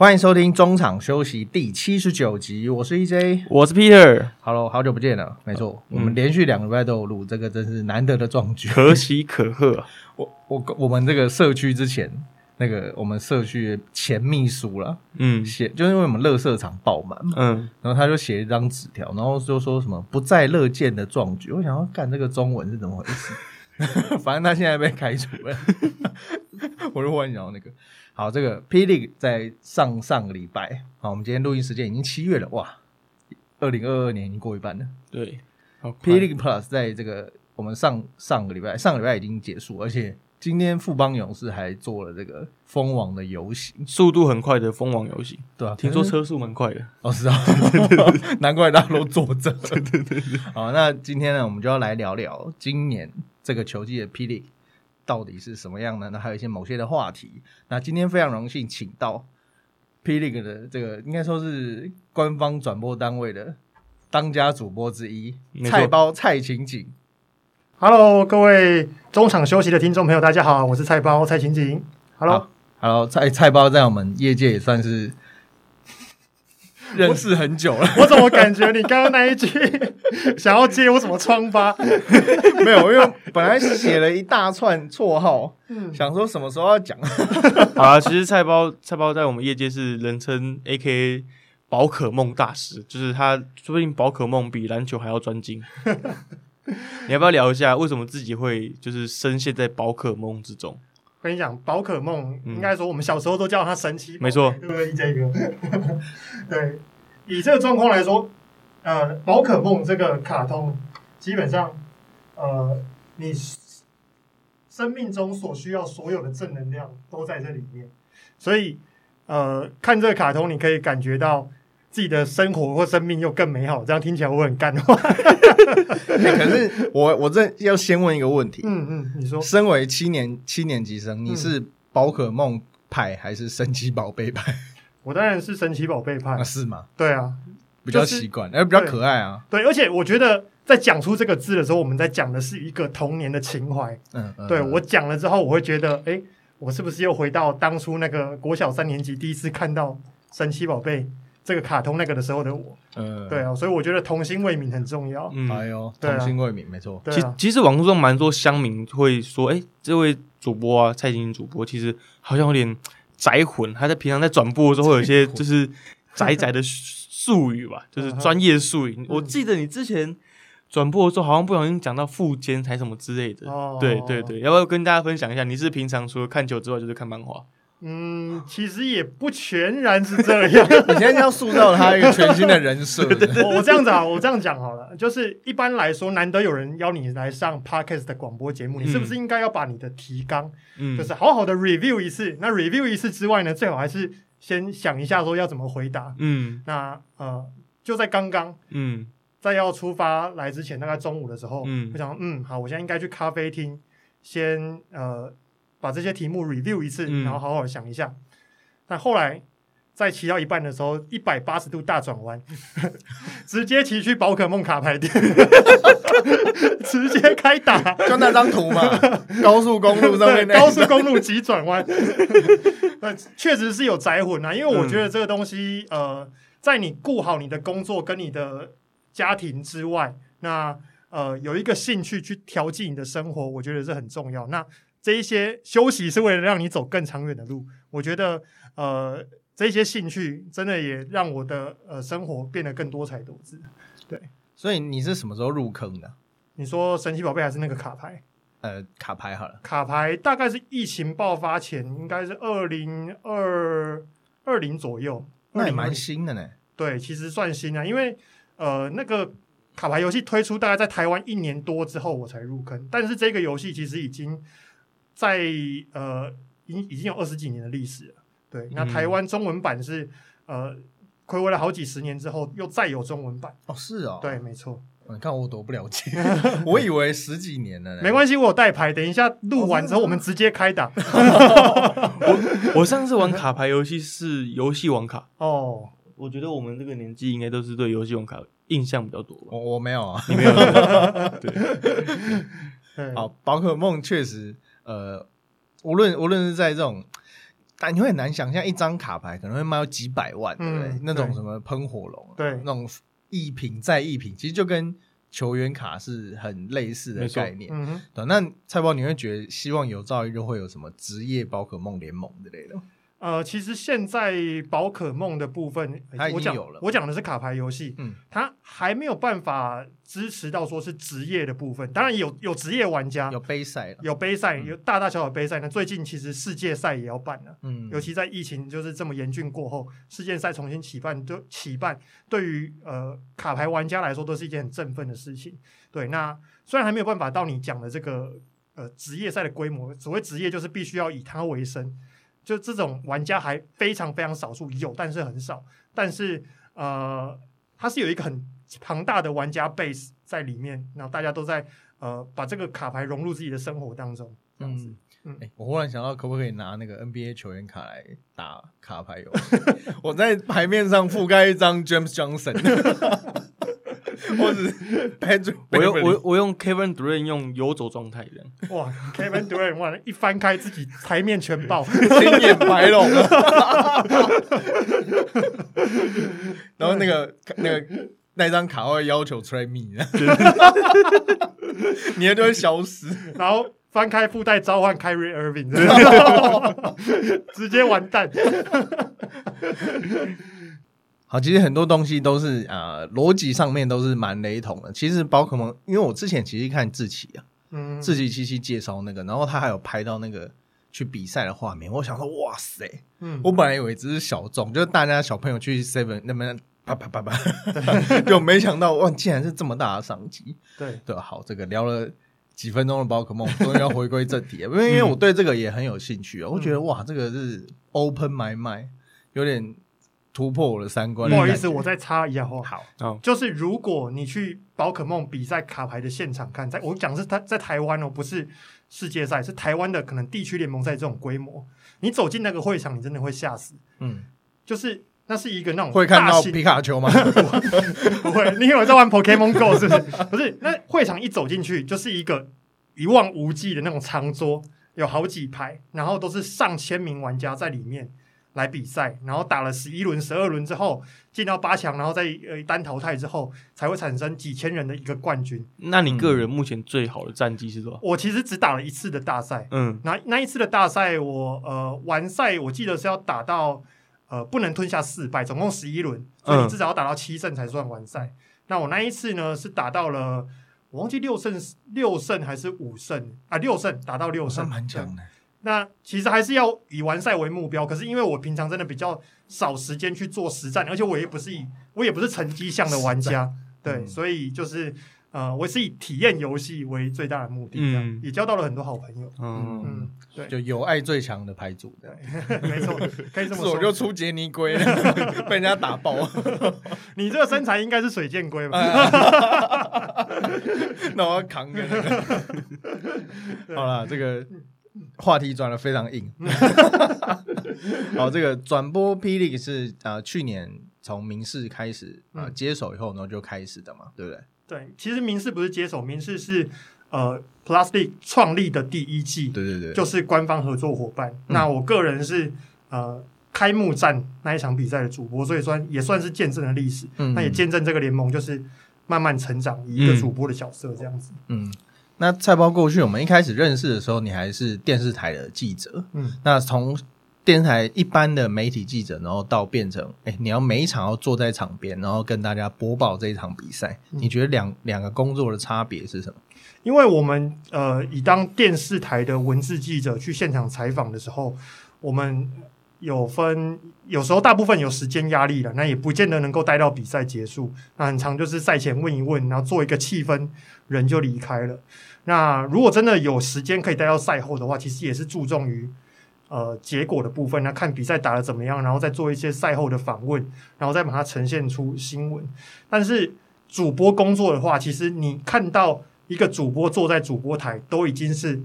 欢迎收听中场休息第七十九集，我是 EJ。我是 Peter，Hello，好久不见了。没错，嗯我们连续两个礼拜都有录，这个真是难得的壮举。可喜可贺。我我我们这个社区之前那个我们社区前秘书了，嗯写就是因为我们乐色场爆满嘛，嗯，然后他就写一张纸条，然后就说什么不再乐见的壮举。我想要干这个中文是怎么回事？反正他现在被开除了，我就忽然想到那个。好，这个霹雳在上上个礼拜，好，我们今天录音时间已经七月了，哇，二零二二年已经过一半了。对，好快霹雳 Plus 在这个我们上上个礼拜，上个礼拜已经结束，而且今天富邦勇士还做了这个封王的游行，速度很快的封王游戏，对啊，听说车速蛮快的。哦，是啊，难怪大家都坐着。对对对好，那今天呢，我们就要来聊聊今年这个球季的霹雳到底是什么样呢？那还有一些某些的话题。那今天非常荣幸请到霹雳的这个应该说是官方转播单位的当家主播之一，菜包蔡琴景。Hello，各位中场休息的听众朋友，大家好，我是菜包蔡琴景。Hello，好，Hello，菜菜包在我们业界也算是认识很久了。我怎么感觉你刚刚那一句 想要接我什么疮疤？没有，因为本来写了一大串绰号，嗯，想说什么时候要讲。好啦，其实菜包菜包在我们业界是人称 A.K.A 宝可梦大师，就是他说不定宝可梦比篮球还要专精。你要不要聊一下为什么自己会就是深陷在宝可梦之中？跟你讲，宝可梦嗯。应该说我们小时候都叫它神奇没错。对不对？这个，对，以这个状况来说，呃，宝可梦这个卡通基本上，呃，你生命中所需要所有的正能量都在这里面，所以呃，看这个卡通，你可以感觉到自己的生活或生命又更美好。这样听起来我很干话。欸可是我我这要先问一个问题：嗯嗯，你说身为七年七年级生，你嗯是宝可梦派还是神奇宝贝派？我当然是神奇宝贝派啊，，是吗？对啊，比较就是习惯，而比较可爱啊。对，而且我觉得在讲出这个字的时候，我们在讲的是一个童年的情怀。嗯，嗯对嗯我讲了之后，我会觉得，哎，我是不是又回到当初那个国小三年级第一次看到神奇宝贝这个卡通那个的时候的我？嗯，对啊，所以我觉得童心未泯很重要。嗯，哎呦，对啊童心未泯，没错。其其实网络上蛮多乡民会说，哎、这位主播啊，蔡琴主播其实好像有点宅混，他在平常在转播的时候会有一些就是宅宅的术语吧，就是专业术语。我记得你之前转播的时候，好像不小心讲到副监还什么之类的。哦对对对，要不要跟大家分享一下？你是平常除了看球之外，就是看漫画？嗯，其实也不全然是这样。你现在要塑造他一个全新的人设，我我这样子啊，我这样讲好了，就是一般来说，难得有人邀你来上 podcast 的广播节目，你是不是应该要把你的提纲，嗯，就是好好的 review 一次？那 review 一次之外呢，最好还是先想一下说要怎么回答。嗯。那呃，就在刚刚嗯。在要出发来之前，大概中午的时候，嗯。我想，嗯，好，我现在应该去咖啡厅，先呃把这些题目 review 一次，嗯然后好好想一下。但后来在骑到一半的时候，一百八十度大转弯，直接骑去宝可梦卡牌店，直接开打。就那张图嘛，高速公路上面那高速公路急转弯，那确实是有宅魂啊。因为我觉得这个东西，呃，在你顾好你的工作跟你的家庭之外，那呃有一个兴趣去调剂你的生活，我觉得是很重要。那这一些休息是为了让你走更长远的路，我觉得呃这些兴趣真的也让我的呃生活变得更多彩多姿。对所以你是什么时候入坑的？你说神奇宝贝还是那个卡牌？呃，卡牌好了，卡牌大概是疫情爆发前，应该是二零二二零左右。那也蛮新的呢。对，其实算新啊，因为呃那个卡牌游戏推出大概在台湾一年多之后我才入坑，但是这个游戏其实已经在呃已已经有二十几年的历史了。对，那嗯台湾中文版是呃暌违了好几十年之后又再有中文版。哦，是哦，对，没错，你看我多不了解，我以为十几年了呢。没关系，我有带牌，等一下录完之后我们直接开打。我上次玩卡牌游戏是游戏王卡，哦，我觉得我们这个年纪应该都是对游戏王卡印象比较多吧。我我没有啊。你没有？对，好，宝可梦确实，呃，无论无论是在这种但你会很难想象一张卡牌可能会卖到几百万，对不对？嗯那种什么喷火龙，对那种一品再一品，其实就跟球员卡是很类似的概念。嗯哼，对，那菜包你会觉得希望有朝一日会有什么职业宝可梦联盟之类的吗？呃，其实现在宝可梦的部分，我讲我讲的是卡牌游戏，嗯它还没有办法支持到说是职业的部分。当然有有职业玩家，有杯赛，有杯赛，嗯有大大小小杯赛。那最近其实世界赛也要办了。嗯，尤其在疫情就是这么严峻过后，世界赛重新起办，都起办对于呃卡牌玩家来说都是一件很振奋的事情。对，那虽然还没有办法到你讲的这个呃职业赛的规模，所谓职业就是必须要以它为生，就这种玩家还非常非常少数，有但是很少，但是呃它是有一个很庞大的玩家 base 在里面，然后大家都在呃把这个卡牌融入自己的生活当中，这样子。嗯我忽然想到，可不可以拿那个 NBA 球员卡来打卡牌游戏？我在牌面上覆盖一张 James Johnson，或者我用我我用 Kevin Durant 用游走状态的，哇，Kevin Durant 哇，一翻开自己台面全爆，青眼白龙，然后那个那个那张卡会要求 trade me，你的就会消失。然后翻开附带召唤 Kyrie Irving，直接完蛋。好，其实很多东西都是啊，逻辑上面都是蛮雷同的。其实宝可梦，因为我之前其实看志奇啊，嗯，志奇七七介绍那个，然后他还有拍到那个去比赛的画面，我想说，哇塞！嗯我本来以为只是小众，就是大家小朋友去 Seven 那边啪啪啪啪，就没想到哇，竟然是这么大的商机。对，对，好，这个聊了几分钟的宝可梦，终于要回归正题了，因为因为我对这个也很有兴趣啊，我觉得哇，这个是 open my mind，有点突破我的三观。不好意思，我再插一下话。好，哦，就是如果你去宝可梦比赛卡牌的现场看，在我讲是他在台湾哦，不是世界赛，是台湾的可能地区联盟赛这种规模，你走进那个会场，你真的会吓死。嗯，就是那是一个那种会看到皮卡丘吗？不会，你以为在玩 Pokemon Go 是不是？不是，那会场一走进去就是一个一望无际的那种长桌，有好几排，然后都是上千名玩家在里面来比赛，然后打了十一轮、十二轮之后进到八强，然后再呃单淘汰之后，才会产生几千人的一个冠军。那你个人目前最好的战绩是多少？我其实只打了一次的大赛，嗯，那那一次的大赛我呃完赛，我记得是要打到呃不能吞下四败，总共十一轮，所以你嗯至少要打到七胜才算完赛。那我那一次呢是打到了，我忘记六胜六胜还是五胜啊？六胜打到六算胜，蛮强的。那其实还是要以完赛为目标，可是因为我平常真的比较少时间去做实战，而且我也不是以我也不是成绩项的玩家，对，嗯。所以就是呃，我是以体验游戏为最大的目的，这样、嗯也交到了很多好朋友。嗯，嗯，对，就有爱最强的牌组的，没错，可以这么说。我。就出杰尼龟，被人家打爆，你这个身材应该是水箭龟吧？那我要扛个那个。好了，这个话题转的非常硬。好，这个转播霹雳是呃去年从民视开始啊、接手以后，然后就开始的嘛，对不对？对，其实民视不是接手，民视是呃 Plastic 创立的第一季，对对对，就是官方合作伙伴。嗯那我个人是呃开幕战那一场比赛的主播，所以算也算是见证了历史，嗯那也见证这个联盟就是慢慢成长，以一个主播的角色这样子。嗯。那菜包过去我们一开始认识的时候，你还是电视台的记者，嗯，那从电视台一般的媒体记者，然后到变成，哎、你要每一场要坐在场边，然后跟大家播报这一场比赛，嗯你觉得两两个工作的差别是什么？因为我们呃以当电视台的文字记者去现场采访的时候，我们有分，有时候大部分有时间压力了，那也不见得能够待到比赛结束。那很长就是赛前问一问，然后做一个气氛，人就离开了。那如果真的有时间可以待到赛后的话，其实也是注重于呃结果的部分，那看比赛打得怎么样，然后再做一些赛后的访问，然后再把它呈现出新闻。但是主播工作的话，其实你看到一个主播坐在主播台，都已经是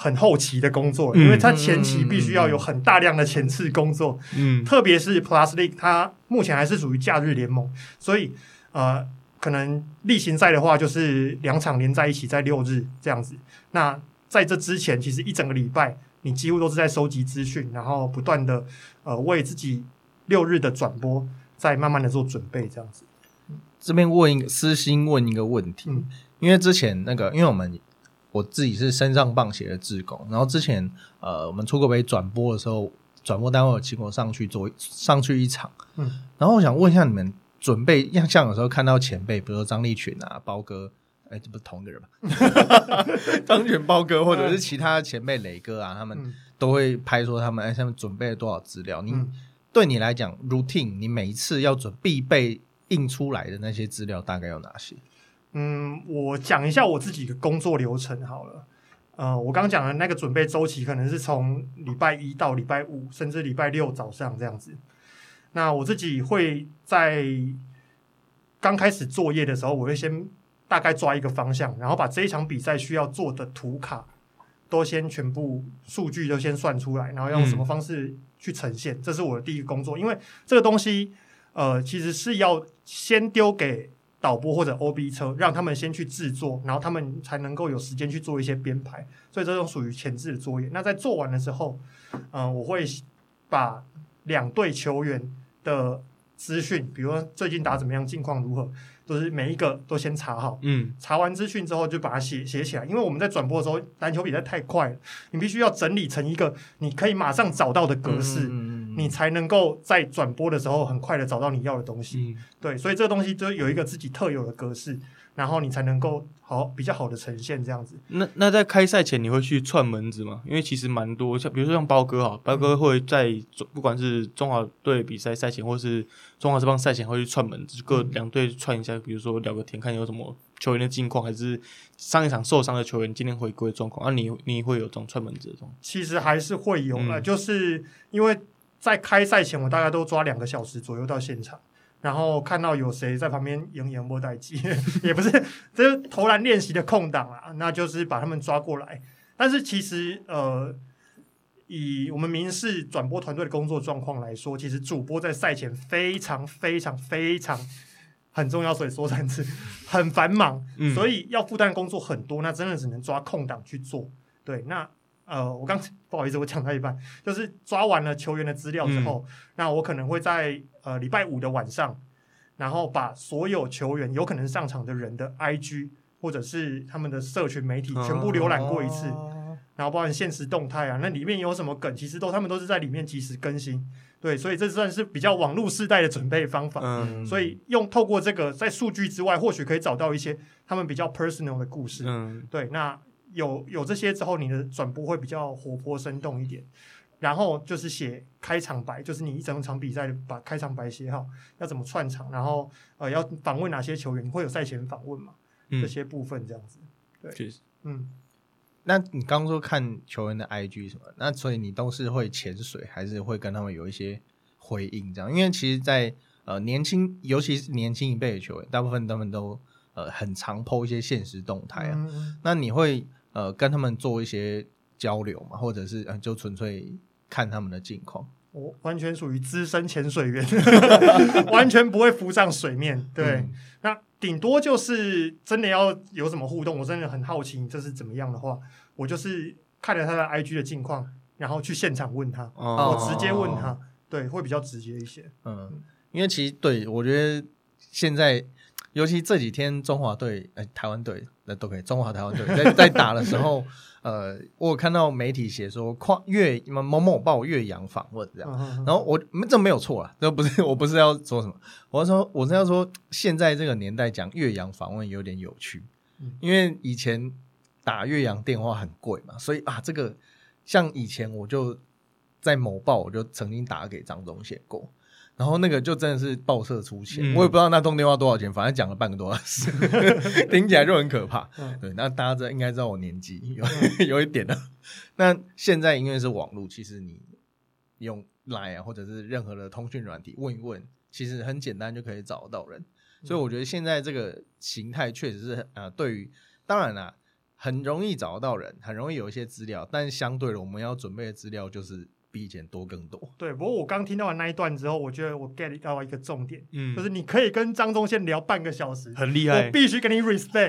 很后期的工作因为他前期必须要有很大量的前次工作，嗯，特别是 Plus League，它目前还是属于假日联盟，所以呃，可能例行赛的话就是两场连在一起，在六日这样子。那在这之前，其实一整个礼拜，你你几乎都是在收集资讯，然后不断的呃为自己六日的转播在慢慢的做准备，这样子。这边问一个私心问一个问题，嗯因为之前那个，因为我们我自己是身上棒鞋的志工，然后之前呃我们出国杯转播的时候，转播单位有请我上去做上去一场，嗯，然后我想问一下你们准备，像像有时候看到前辈，比如说张立群啊、包哥，哎，这不是同一个人吧？张立群、包哥，或者是其他的前辈磊哥啊，他们嗯都会拍说他们哎，他们准备了多少资料？你、嗯对你来讲，routine，你每一次要准必备印出来的那些资料大概有哪些？嗯，我讲一下我自己的工作流程好了。呃，我刚讲的那个准备周期，可能是从礼拜一到礼拜五，甚至礼拜六早上这样子。那我自己会在刚开始作业的时候，我会先大概抓一个方向，然后把这一场比赛需要做的图卡都先全部数据都先算出来，然后用什么方式去呈现，这是我的第一个工作。因为这个东西，呃，其实是要先丢给导播或者 OB 车，让他们先去制作，然后他们才能够有时间去做一些编排。所以这种属于前置的作业。那在做完的时候，呃，我会把两队球员的资讯，比如说最近打怎么样，近况如何，都是每一个都先查好。嗯查完资讯之后，就把它写写起来。因为我们在转播的时候，篮球比赛太快了，你必须要整理成一个你可以马上找到的格式，嗯你才能够在转播的时候很快的找到你要的东西。嗯对，所以这个东西就有一个自己特有的格式，然后你才能够好比较好的呈现这样子。那那在开赛前你会去串门子吗？因为其实蛮多，像比如说像包哥哈，包哥会在中不管是中华队比赛赛前，或是中华这帮赛前会去串门子，各两队串一下，比如说聊个天，看有什么球员的近况，还是上一场受伤的球员今天回归的状况啊你，你会有这种串门子的东西？其实还是会有了，嗯就是因为在开赛前，我大概都抓两个小时左右到现场，然后看到有谁在旁边演演波待机，也不是，这是投篮练习的空档啊，那就是把他们抓过来。但是其实呃，以我们民事转播团队的工作状况来说，其实主播在赛前非常非常非常很重要，所以说三次很繁忙，嗯所以要负担工作很多，那真的只能抓空档去做。对，那呃，我刚不好意思，我讲到一半，就是抓完了球员的资料之后，那我可能会在呃礼拜五的晚上，然后把所有球员有可能上场的人的 IG 或者是他们的社群媒体全部浏览过一次，哦然后包含现实动态啊，那里面有什么梗，其实都他们都是在里面及时更新。对，所以这算是比较网络世代的准备方法。嗯所以用透过这个，在数据之外，或许可以找到一些他们比较 personal 的故事。嗯对，那有有这些之后，你的转播会比较活泼生动一点。然后就是写开场白，就是你一整场比赛把开场白写好，要怎么串场，然后呃要访问哪些球员，你会有赛前访问嘛？这嗯，些部分这样子。确实，嗯，那你刚说看球员的 IG 什么，那所以你都是会潜水，还是会跟他们有一些回应这样？因为其实在，呃年轻，尤其是年轻一辈的球员，大部分他们都呃很常 PO 一些现实动态啊。那你会呃跟他们做一些交流嘛？或者是呃就纯粹看他们的近况？我完全属于资深潜水员，完全不会浮上水面。对，嗯那顶多就是真的要有什么互动，我真的很好奇这是怎么样的话，我就是看了他的 IG 的近况，然后去现场问他，哦我直接问他，对，会比较直接一些。嗯，因为其实对我觉得现在，尤其这几天中华队、哎、台湾队那都可以，中华台湾队在在打的时候，呃，我有看到媒体写说跨越某某报岳阳访问这样。然后我这没有错啦，这不是我不是要说什么，我是说我是要说现在这个年代讲岳阳访问有点有趣，嗯因为以前打岳阳电话很贵嘛，所以啊这个像以前我就在某报我就曾经打给张忠宪过，然后那个就真的是报社出钱，嗯我也不知道那通电话多少钱，反正讲了半个多小时，听起来就很可怕。嗯对，那大家这应该知道我年纪有 有一点了。那现在因为是网络，其实你用 Line 啊，或者是任何的通讯软体问一问，其实很简单就可以找得到人。所以我觉得现在这个形态确实是呃，对于当然啦，很容易找得到人，很容易有一些资料，但相对的，我们要准备的资料就是比以前多更多。对，不过我刚听到完那一段之后，我觉得我 get 到一个重点，嗯就是你可以跟张忠宪聊半个小时，很厉害我，必须给你 respect，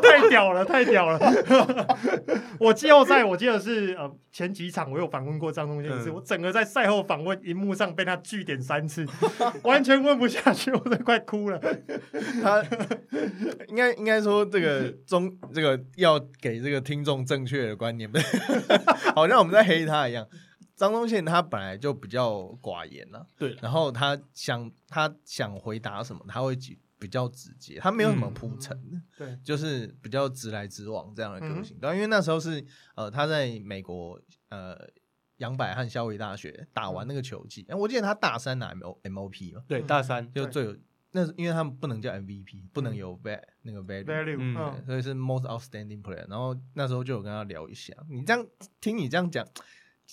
太屌了，太屌了！我季后赛我记得是呃前几场我有访问过张忠宪一次，嗯我整个在赛后访问荧幕上被他据点三次，完全问不下去，我都快哭了。他应该应该说这个中这个要给这个听众正确的观念，好像我们在黑他一样。张宗宪他本来就比较寡言呐、对然后他想他想回答什么，他会比比较直接，他没有什么嗯铺陈。对，就是比较直来直往这样的个嗯性。对、因为那时候是呃他在美国呃杨百翰校威大学打完那个球季，哎、我记得他大三拿 M O M O P 嘛，对大三，就最有那是因为他们不能叫 M V P，不能嗯有 va 那个 value。value，嗯嗯对所以是 most outstanding player，然后那时候就有跟他聊一下。你这样听你这样讲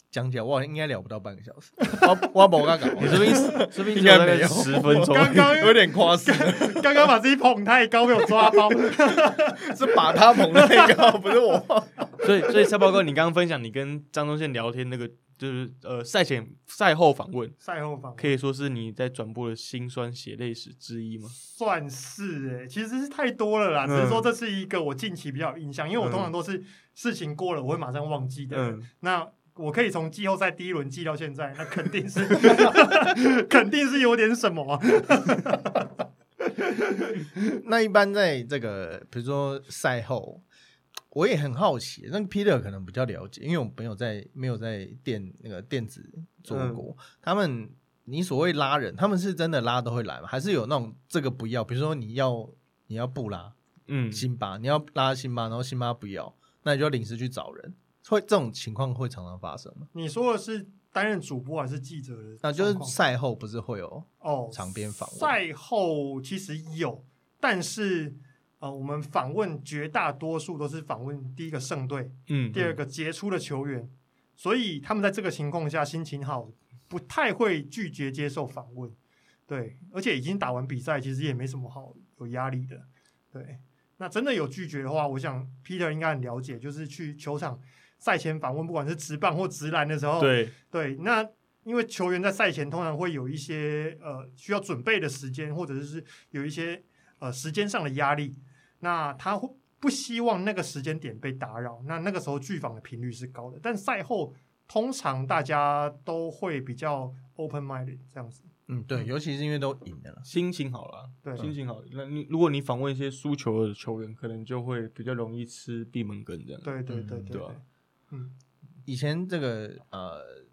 讲起来，我好像应该聊不到半个小时。我我不敢搞，你这边这边应该没有十分钟，刚刚有点夸张，刚刚把自己捧太高，被我抓包。是把他捧太高，不是我。所以，所以蔡报哥，你刚刚分享你跟张忠宪聊天那个，就是呃赛前赛后访问，赛后访可以说是你在转播的心酸血泪史之一吗？算是哎、其实是太多了啦。嗯只是说这是一个我近期比较有印象，因为我通常都是事情过了我会马上忘记的。嗯，那我可以从季后赛第一轮记到现在，那肯定是 肯定是有点什么啊。那一般在这个比如说赛后，我也很好奇，那个 Peter 可能比较了解，因为我没有在没有在电那个电子做过。他们你所谓拉人，他们是真的拉都会来吗？还是有那种这个不要？比如说你要你要不拉嗯，辛巴，你要拉辛巴，然后辛巴不要，那你就要临时去找人。会这种情况会常常发生吗？你说的是担任主播还是记者的？那就是赛后不是会有哦，场边访问赛后其实有，但是呃，我们访问绝大多数都是访问第一个胜队，嗯，第二个杰出的球员，所以他们在这个情况下心情好，不太会拒绝接受访问。对，而且已经打完比赛，其实也没什么好有压力的。对，那真的有拒绝的话，我想 Peter 应该很了解，就是去球场赛前访问，不管是直棒或直篮的时候，对，对，那因为球员在赛前通常会有一些呃需要准备的时间，或者是有一些呃时间上的压力，那他会不希望那个时间点被打扰，那那个时候拒访的频率是高的。但赛后通常大家都会比较 open minded 这样子，嗯，对，尤其是因为都赢了啦。心情好了，对心情好。那你如果你访问一些输球的球员，可能就会比较容易吃闭门羹这样。对对对嗯对对啊嗯，以前这个呃，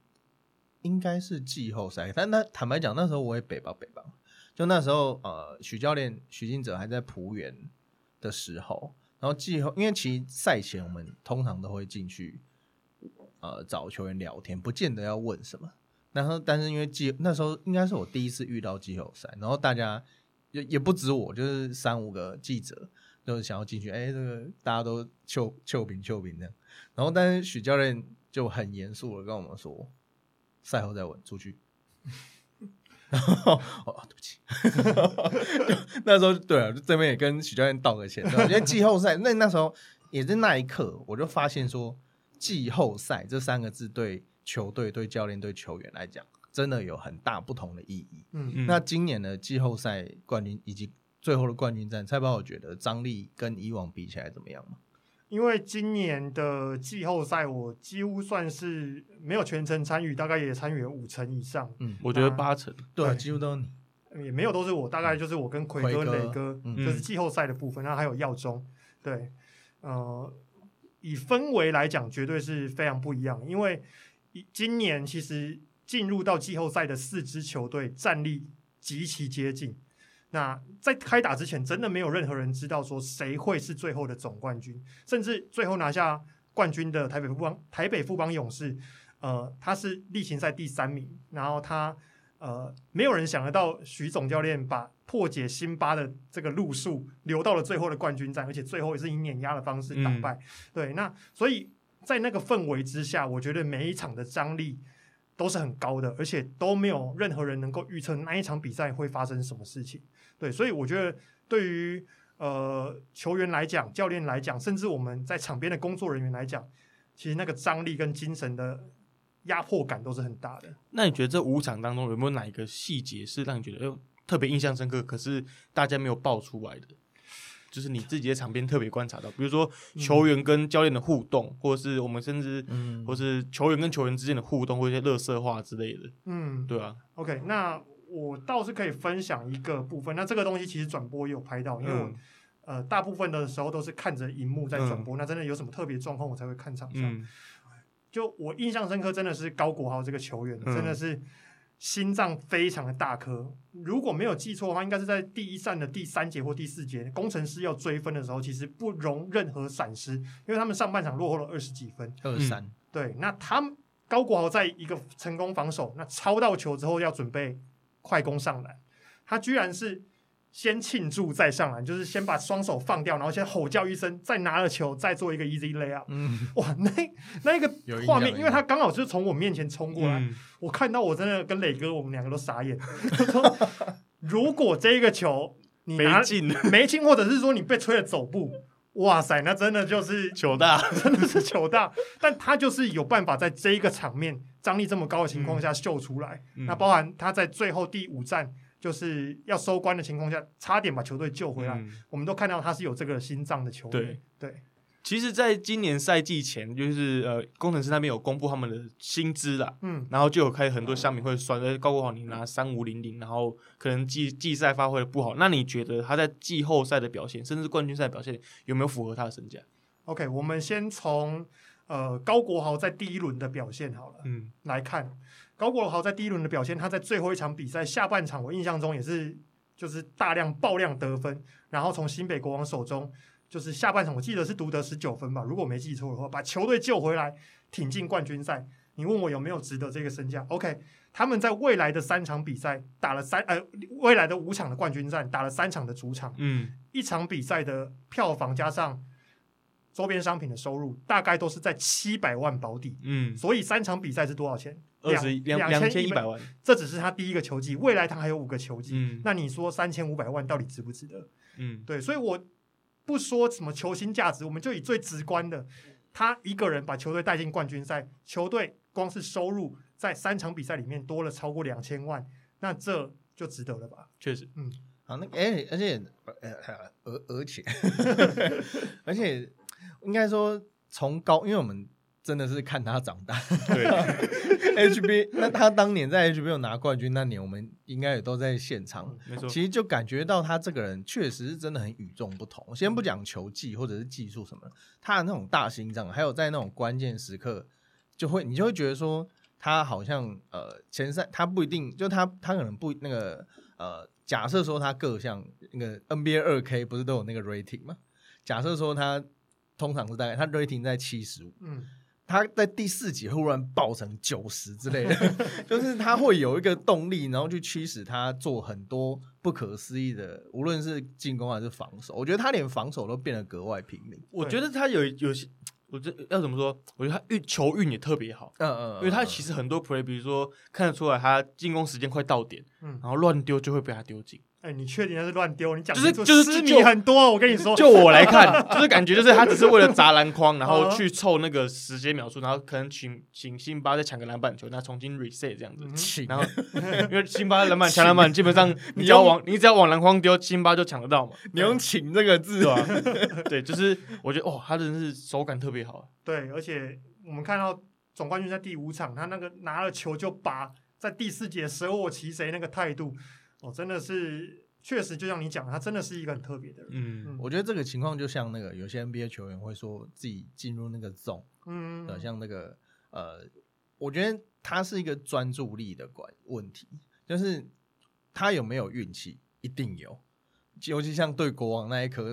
应该是季后赛，但那坦白讲，那时候我也北吧北吧，就那时候呃，许教练许金哲还在浦原的时候，然后季后，因为其实赛前我们通常都会进去呃找球员聊天，不见得要问什么。然后，但是因为季那时候应该是我第一次遇到季后赛，然后大家也也不止我，就是三五个记者，就是想要进去，哎，这个大家都秀秀饼秀饼这样。然后，但是许教练就很严肃的跟我们说，赛后再问，出去。然后，哦，对不起，就那时候对啊，就这边也跟许教练道个歉，因为季后赛那那时候也是那一刻，我就发现说，季后赛这三个字对球队、对教练、对球员来讲，真的有很大不同的意义。嗯嗯那今年的季后赛冠军以及最后的冠军战，蔡宝，我觉得张力跟以往比起来怎么样吗？因为今年的季后赛我几乎算是没有全程参与，大概也参与了五成以上。嗯，我觉得八成，对几乎都是你。也没有都是我，大概就是我跟奎哥、磊哥，嗯就是季后赛的部分，然后还有耀中，对，呃，以氛围来讲，绝对是非常不一样，因为今年其实进入到季后赛的四支球队战力极其接近。那在开打之前，真的没有任何人知道说谁会是最后的总冠军，甚至最后拿下冠军的台北富邦台北富邦勇士，呃，他是例行赛第三名，然后他呃，没有人想得到徐总教练把破解辛巴的这个路数留到了最后的冠军战，而且最后也是以碾压的方式打败。对，那所以在那个氛围之下，我觉得每一场的张力都是很高的，而且都没有任何人能够预测那一场比赛会发生什么事情。对，所以我觉得对于呃球员来讲、教练来讲，甚至我们在场边的工作人员来讲，其实那个张力跟精神的压迫感都是很大的。那你觉得这五场当中有没有哪一个细节是让你觉得哎呦特别印象深刻，可是大家没有爆出来的？就是你自己在场边特别观察到，比如说球员跟教练的互动，或者是我们甚至，嗯。或是球员跟球员之间的互动，或一些乐色话之类的，嗯，对啊，OK，那我倒是可以分享一个部分。那这个东西其实转播也有拍到，因为我、嗯呃大部分的时候都是看着荧幕在转播。那真的有什么特别状况，我才会看场上。嗯就我印象深刻，真的是高国豪这个球员，嗯真的是心脏非常的大颗。如果没有记错的话，应该是在第一站的第三节或第四节，工程师要追分的时候，其实不容任何闪失，因为他们上半场落后了二十几分。二三，对，那他们高国豪在一个成功防守，那抄到球之后要准备快攻上篮，他居然是先庆祝再上篮，就是先把双手放掉，然后先吼叫一声，再拿了球，再做一个 easy layup。嗯，哇，那那一个画面，因为他刚好就是从我面前冲过来，嗯。我看到我真的跟磊哥我们两个都傻眼。说如果这一个球你拿没进，没进，或者是说你被吹了走步，哇塞，那真的就是球大，真的是球大，但他就是有办法在这一个场面张力这么高的情况下秀出来。嗯那包含他在最后第五站就是要收官的情况下，差点把球队救回来。嗯我们都看到他是有这个心脏的球员。对其实，在今年赛季前，就是呃，工程师那边有公布他们的薪资啦，嗯，然后就有开很多乡民会酸，呃，高国豪你拿三五零零，然后可能季季赛发挥的不好，那你觉得他在季后赛的表现，甚至冠军赛表现有没有符合他的身价？OK，我们先从呃高国豪在第一轮的表现好了。嗯来看高国豪在第一轮的表现，他在最后一场比赛下半场，我印象中也是就是大量爆量得分，然后从新北国王手中就是下半场我记得是独得十九分吧，如果我没记错的话，把球队救回来，挺进冠军赛。你问我有没有值得这个身价？OK，他们在未来的三场比赛打了三呃未来的五场的冠军战打了三场的主场，嗯一场比赛的票房加上周边商品的收入，大概都是在七百万保底。嗯，所以三场比赛是多少钱？二十两两千一百万，这只是他第一个球季，未来他还有五个球季。嗯那你说三千五百万到底值不值得？嗯对，所以我不说什么球星价值，我们就以最直观的，他一个人把球队带进冠军赛，球队光是收入在三场比赛里面多了超过两千万，那这就值得了吧？确实，嗯好，那哎、而且呃，而而且 而且应该说从高，因为我们真的是看他长大对，，HB，那他当年在 H B 有拿冠军那年，我们应该也都在现场。没错，其实就感觉到他这个人确实是真的很与众不同。先不讲球技或者是技术什么，他的那种大心脏，还有在那种关键时刻，就会你就会觉得说，他好像呃前三他不一定，就他他可能不那个呃，假设说他各项那个 NBA 二 K 不是都有那个 rating 吗？假设说他通常是大概他 rating 在七十五，嗯，他在第四集忽然爆成九十之类的，就是他会有一个动力，然后去驱使他做很多不可思议的，无论是进攻还是防守。我觉得他连防守都变得格外拼命。我觉得他有有些，我这要怎么说？我觉得他运球运也特别好。嗯嗯，因为他其实很多 play，比如说看得出来他进攻时间快到点，嗯然后乱丢就会被他丢进。哎，你确定他是乱丢？你讲就是就是失就迷很多，我跟你说，就我来看，就是感觉就是他只是为了砸篮筐，然后嗯去凑那个时间秒数，然后可能请请辛巴再抢个篮板球，那重新 reset 这样子。然后 因为辛巴篮板抢篮板，基本上 你只要往你只要往篮筐丢，辛巴就抢得到嘛，你用“请”这个字对，吧？对，就是我觉得哦，他真的是手感特别好。对，而且我们看到总冠军在第五场，他那个拿了球就拔，在第四节舍我其谁那个态度，哦，真的是确实就像你讲，他真的是一个很特别的人。嗯我觉得这个情况就像那个有些 NBA 球员会说自己进入那个 zone，嗯，呃，像那个呃，我觉得他是一个专注力的关问题，就是他有没有运气，一定有，尤其像对国王那一颗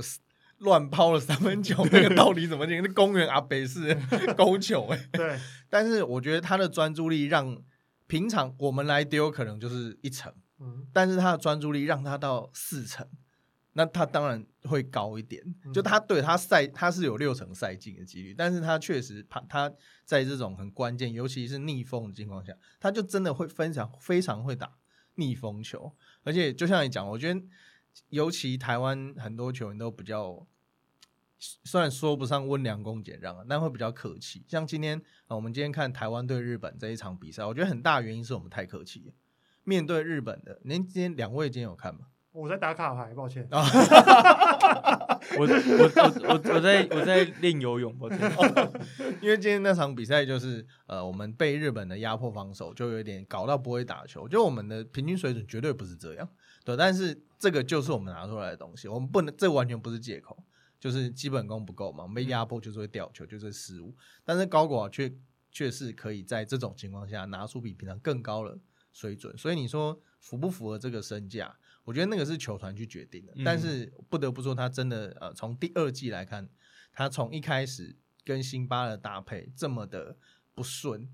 乱抛了三分球，那个到底怎么进？那公园阿北是 勾球哎、对，但是我觉得他的专注力让平常我们来丢可能就是一成，嗯但是他的专注力让他到四成，那他当然会高一点。嗯就他对他赛他是有六成赛进的几率，但是他确实他他在这种很关键，尤其是逆风的情况下，他就真的会非常非常会打逆风球，而且就像你讲，我觉得尤其台湾很多球员都比较虽然说不上温良恭俭让啊，但会比较客气。像今天啊，我们今天看台湾对日本这一场比赛，我觉得很大原因是我们太客气了。面对日本的，您今天两位今天有看吗？我在打卡牌，抱歉。我我我我我在我在练游泳，抱歉。因为今天那场比赛就是呃，我们被日本的压迫防守，就有点搞到不会打球。就我们的平均水准绝对不是这样，对。但是这个就是我们拿出来的东西，我们不能，这完全不是借口，就是基本功不够嘛。我们被压迫就是会掉球，就是失误。但是高国却却是可以在这种情况下拿出比平常更高的水准，所以你说符不符合这个身价？我觉得那个是球团去决定的，但是不得不说，他真的呃，从第二季来看，他从一开始跟辛巴的搭配这么的不顺，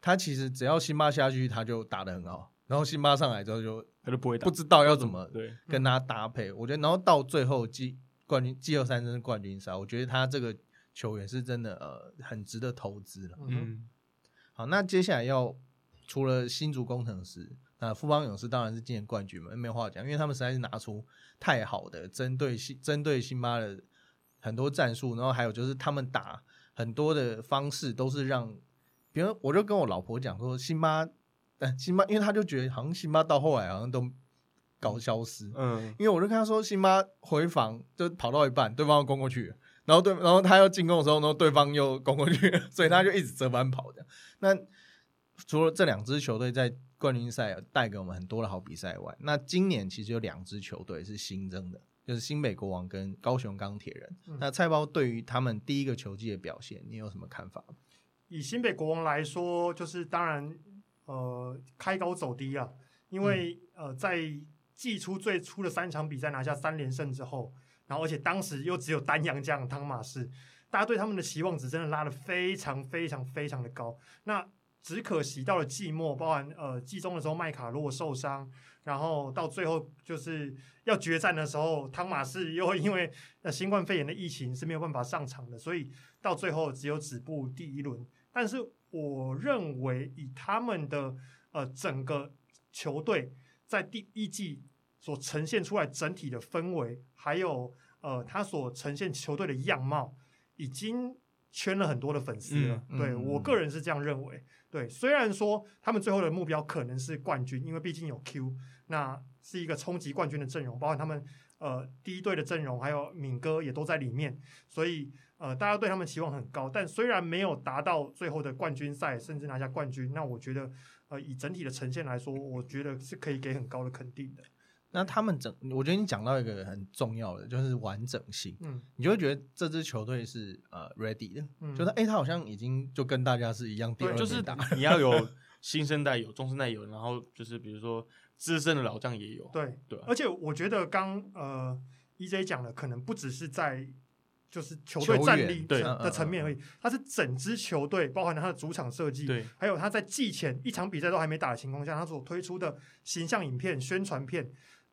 他其实只要辛巴下去，他就打得很好，然后辛巴上来之后就他就不会打不知道要怎么对跟他搭配。我觉得，然后到最后季冠军季后赛真是冠军赛，我觉得他这个球员是真的呃很值得投资了。嗯，好，那接下来要除了新竹工程师。那富邦勇士当然是今年冠军嘛，没有话讲，因为他们实在是拿出太好的针对新针对辛巴的很多战术，然后还有就是他们打很多的方式都是让，比如我就跟我老婆讲说，辛巴，呃，辛巴，因为他就觉得好像辛巴到后来好像都搞消失，嗯，因为我就跟他说，辛巴回防就跑到一半，对方要攻过去，然后对，然后他要进攻的时候，然后对方又攻过去，所以他就一直折返跑的。那除了这两支球队在冠军赛带给我们很多的好比赛外，那今年其实有两支球队是新增的，就是新北国王跟高雄钢铁人。那菜包对于他们第一个球季的表现，你有什么看法？以新北国王来说，就是当然呃开高走低啊，因为呃在季初最初的三场比赛拿下三连胜之后，然后而且当时又只有丹阳将汤马士，大家对他们的期望值真的拉得非常非常非常的高。那只可惜到了季末，包含呃季中的时候麦卡洛受伤，然后到最后就是要决战的时候，汤马士又因为呃新冠肺炎的疫情是没有办法上场的，所以到最后只有止步第一轮。但是我认为以他们的呃整个球队在第一季所呈现出来整体的氛围，还有呃他所呈现球队的样貌，已经圈了很多的粉丝了。对我个人是这样认为。对，虽然说他们最后的目标可能是冠军，因为毕竟有 Q，那是一个冲击冠军的阵容，包括他们呃第一队的阵容，还有敏哥也都在里面，所以呃大家对他们期望很高。但虽然没有达到最后的冠军赛，甚至拿下冠军，那我觉得呃以整体的呈现来说，我觉得是可以给很高的肯定的。那他们整，我觉得你讲到一个很重要的，就是完整性。嗯，你就会觉得这支球队是呃 ready 的，嗯就是哎，他好像已经就跟大家是一样。对，就是打你要有新生代有，中生代有，然后就是比如说资深的老将也有。对对，而且我觉得刚呃 EJ 讲的，可能不只是在就是球队战力的层面而已，他是整支球队，包含了他的主场设计，对，还有他在季前一场比赛都还没打的情况下，他所推出的形象影片、宣传片。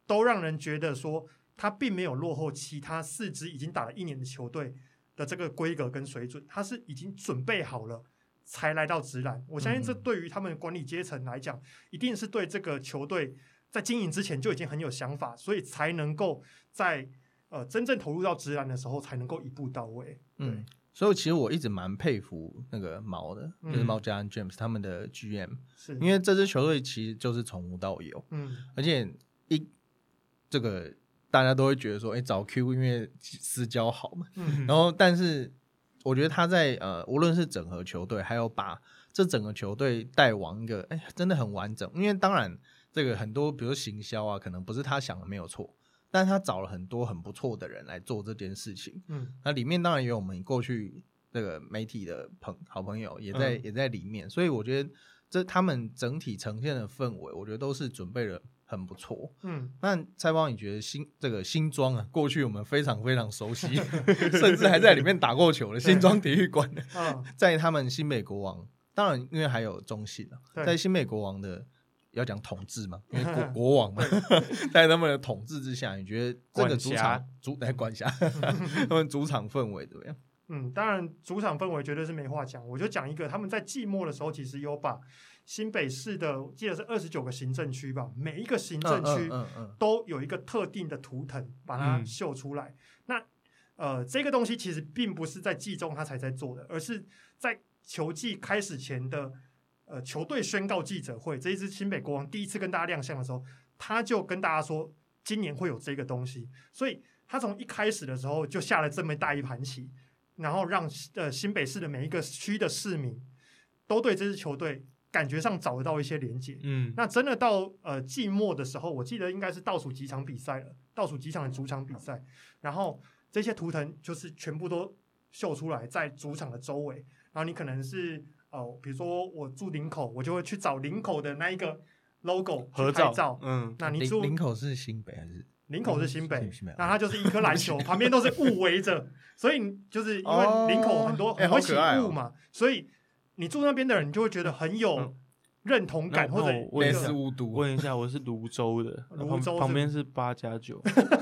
都让人觉得说他并没有落后其他四支已经打了一年的球队的这个规格跟水准，他是已经准备好了才来到直男。我相信这对于他们管理阶层来讲，一定是对这个球队在经营之前就已经很有想法，所以才能够在呃真正投入到直男的时候才能够一步到位。嗯，所以其实我一直蛮佩服那个毛的，就是毛加恩 James 他们的 GM，是因为这支球队其实就是从无到有，嗯，而且一。这个大家都会觉得说，哎，找 Q 因为私交好嘛。嗯。然后，但是我觉得他在呃，无论是整合球队，还有把这整个球队带往一个，哎，真的很完整。因为当然，这个很多，比如行销啊，可能不是他想的没有错，但是他找了很多很不错的人来做这件事情。嗯。那里面当然也有我们过去这个媒体的朋好朋友也在也在里面，所以我觉得这他们整体呈现的氛围，我觉得都是准备了。很不错，嗯，那蔡包，你觉得新这个新庄啊，过去我们非常非常熟悉，甚至还在里面打过球的新庄体育馆，在他们新美国王，当然因为还有中信啊，在新美国王的要讲统治嘛，因为国 国王嘛，在他们的统治之下，你觉得这个主场主来管辖 他们主场氛围怎么样？嗯，当然主场氛围绝对是没话讲，我就讲一个，他们在季末的时候其实有把。新北市的记得是二十九个行政区吧，每一个行政区都有一个特定的图腾把它秀出来。那呃，这个东西其实并不是在季中他才在做的，而是在球季开始前的呃球队宣告记者会，这一支新北国王第一次跟大家亮相的时候，他就跟大家说今年会有这个东西，所以他从一开始的时候就下了这么大一盘棋，然后让呃新北市的每一个区的市民都对这支球队感觉上找得到一些连接。嗯，那真的到呃季末的时候，我记得应该是倒数几场比赛了，倒数几场的主场比赛，然后这些图腾就是全部都秀出来在主场的周围，然后你可能是哦，比如说我住林口，我就会去找林口的那一个 logo 去合拍照，嗯，那你住林口是新北还是？林口是新北是新北，那它就是一颗 篮球，旁边都是雾围着，所以就是因哦。为林口很多会起雾嘛，所以你住那边的人，你就会觉得很有嗯。认同感，那或者我问一下似雾都，问一下，我是泸州的，泸州旁旁边是八加九，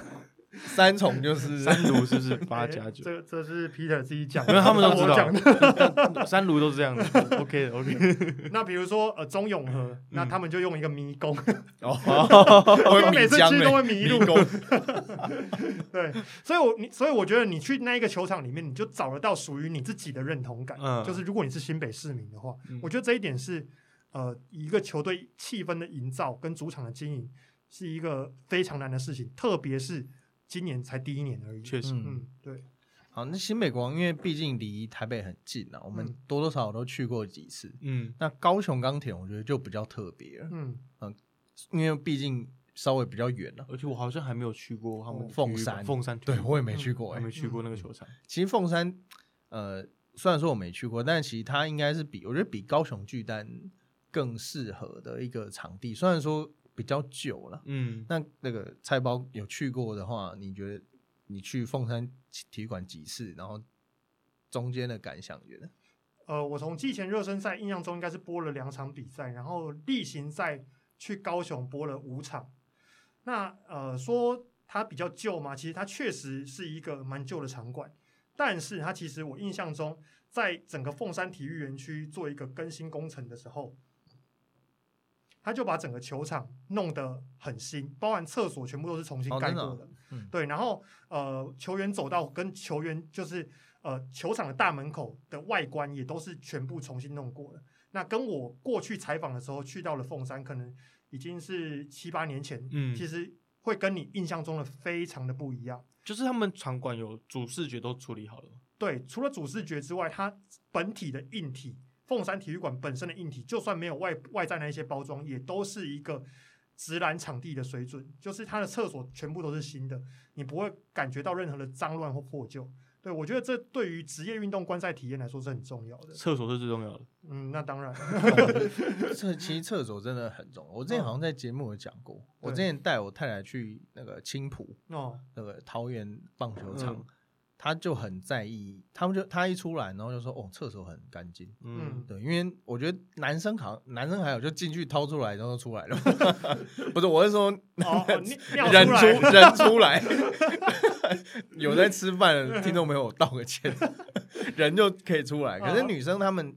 三重就是 三炉是不是八哎加九？这这是 Peter 自己讲的，因为他们都知。道，三炉都是这样的。OK 的 OK，那比如说呃中永和，那他们就用一个迷宫，哦，因为会每次去都会迷路。对，所以我你所以我觉得你去那一个球场里面，你就找得到属于你自己的认同感。嗯。就是如果你是新北市民的话，嗯。我觉得这一点是呃一个球队气氛的营造跟主场的经营是一个非常难的事情，特别是今年才第一年而已。确实，嗯，嗯，对，好，那新北国王因为毕竟离台北很近啊，我们嗯多多少少都去过几次。嗯，那高雄钢铁我觉得就比较特别。了，嗯，因为毕竟稍微比较远了。而且我好像还没有去过他们凤山。馆凤山。对我也没去过没去过那个球场。其实凤山，呃，虽然说我没去过，但其实它应该是比我觉得比高雄巨蛋更适合的一个场地。虽然说比较久了，嗯，那那个菜包有去过的话，你觉得你去凤山体育馆几次，然后中间的感想，你觉得？呃，我从季前热身赛印象中应该是播了两场比赛，然后例行赛去高雄播了五场。那呃，说它比较旧嘛？其实它确实是一个蛮旧的场馆，但是它其实我印象中，在整个凤山体育园区做一个更新工程的时候，他就把整个球场弄得很新，包含厕所全部都是重新盖过的。嗯对，然后呃，球员走道跟球员就是呃球场的大门口的外观也都是全部重新弄过的。那跟我过去采访的时候去到了凤山，可能已经是七八年前，嗯其实会跟你印象中的非常的不一样。就是他们场馆有主视觉都处理好了。对，除了主视觉之外，它本体的硬体，凤山体育馆本身的硬体，就算没有外外在那一些包装，也都是一个直男场地的水准，就是它的厕所全部都是新的，你不会感觉到任何的脏乱或破旧。对我觉得这对于职业运动观赛体验来说是很重要的。厕所是最重要的。嗯，那当然，厕其实厕所真的很重要。我之前好像在节目有讲过，我之前带我太太去那个青浦哦，那个桃园棒球场，嗯他就很在意，他们就他一出来，然后就说哦，厕所很干净。嗯嗯，对，因为我觉得男生好像男生还有就进去掏出来，然后出来了。不是，我是说哦，哦 尿人出来，人出来，有在吃饭的听众朋友，道个歉，人就可以出来。可是哦女生她们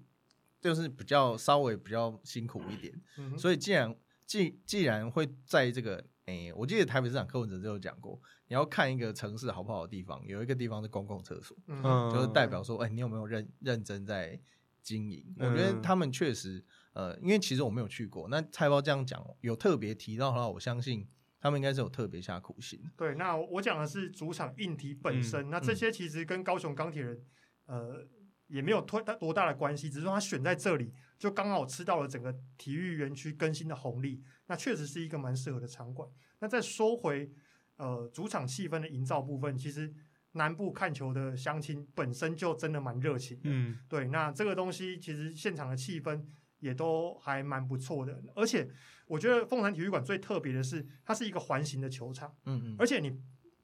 就是比较稍微比较辛苦一点，嗯所以既然既既然会在这个诶、我记得台北市长柯文哲就有讲过，你要看一个城市好不好的地方，有一个地方是公共厕所，嗯嗯，就是代表说，哎、你有没有认认真在经营？我觉得嗯他们确实，呃，因为其实我没有去过，那菜包这样讲，有特别提到的话，我相信他们应该是有特别下苦心。对，那我讲的是主场硬体本身，那这些其实跟高雄钢铁人呃也没有多大多大的关系，只是说他选在这里，就刚好吃到了整个体育园区更新的红利，那确实是一个蛮适合的场馆。那再说回呃主场气氛的营造部分，其实南部看球的乡亲本身就真的蛮热情的，嗯对，那这个东西其实现场的气氛也都还蛮不错的，而且我觉得凤山体育馆最特别的是，它是一个环形的球场，嗯嗯，而且你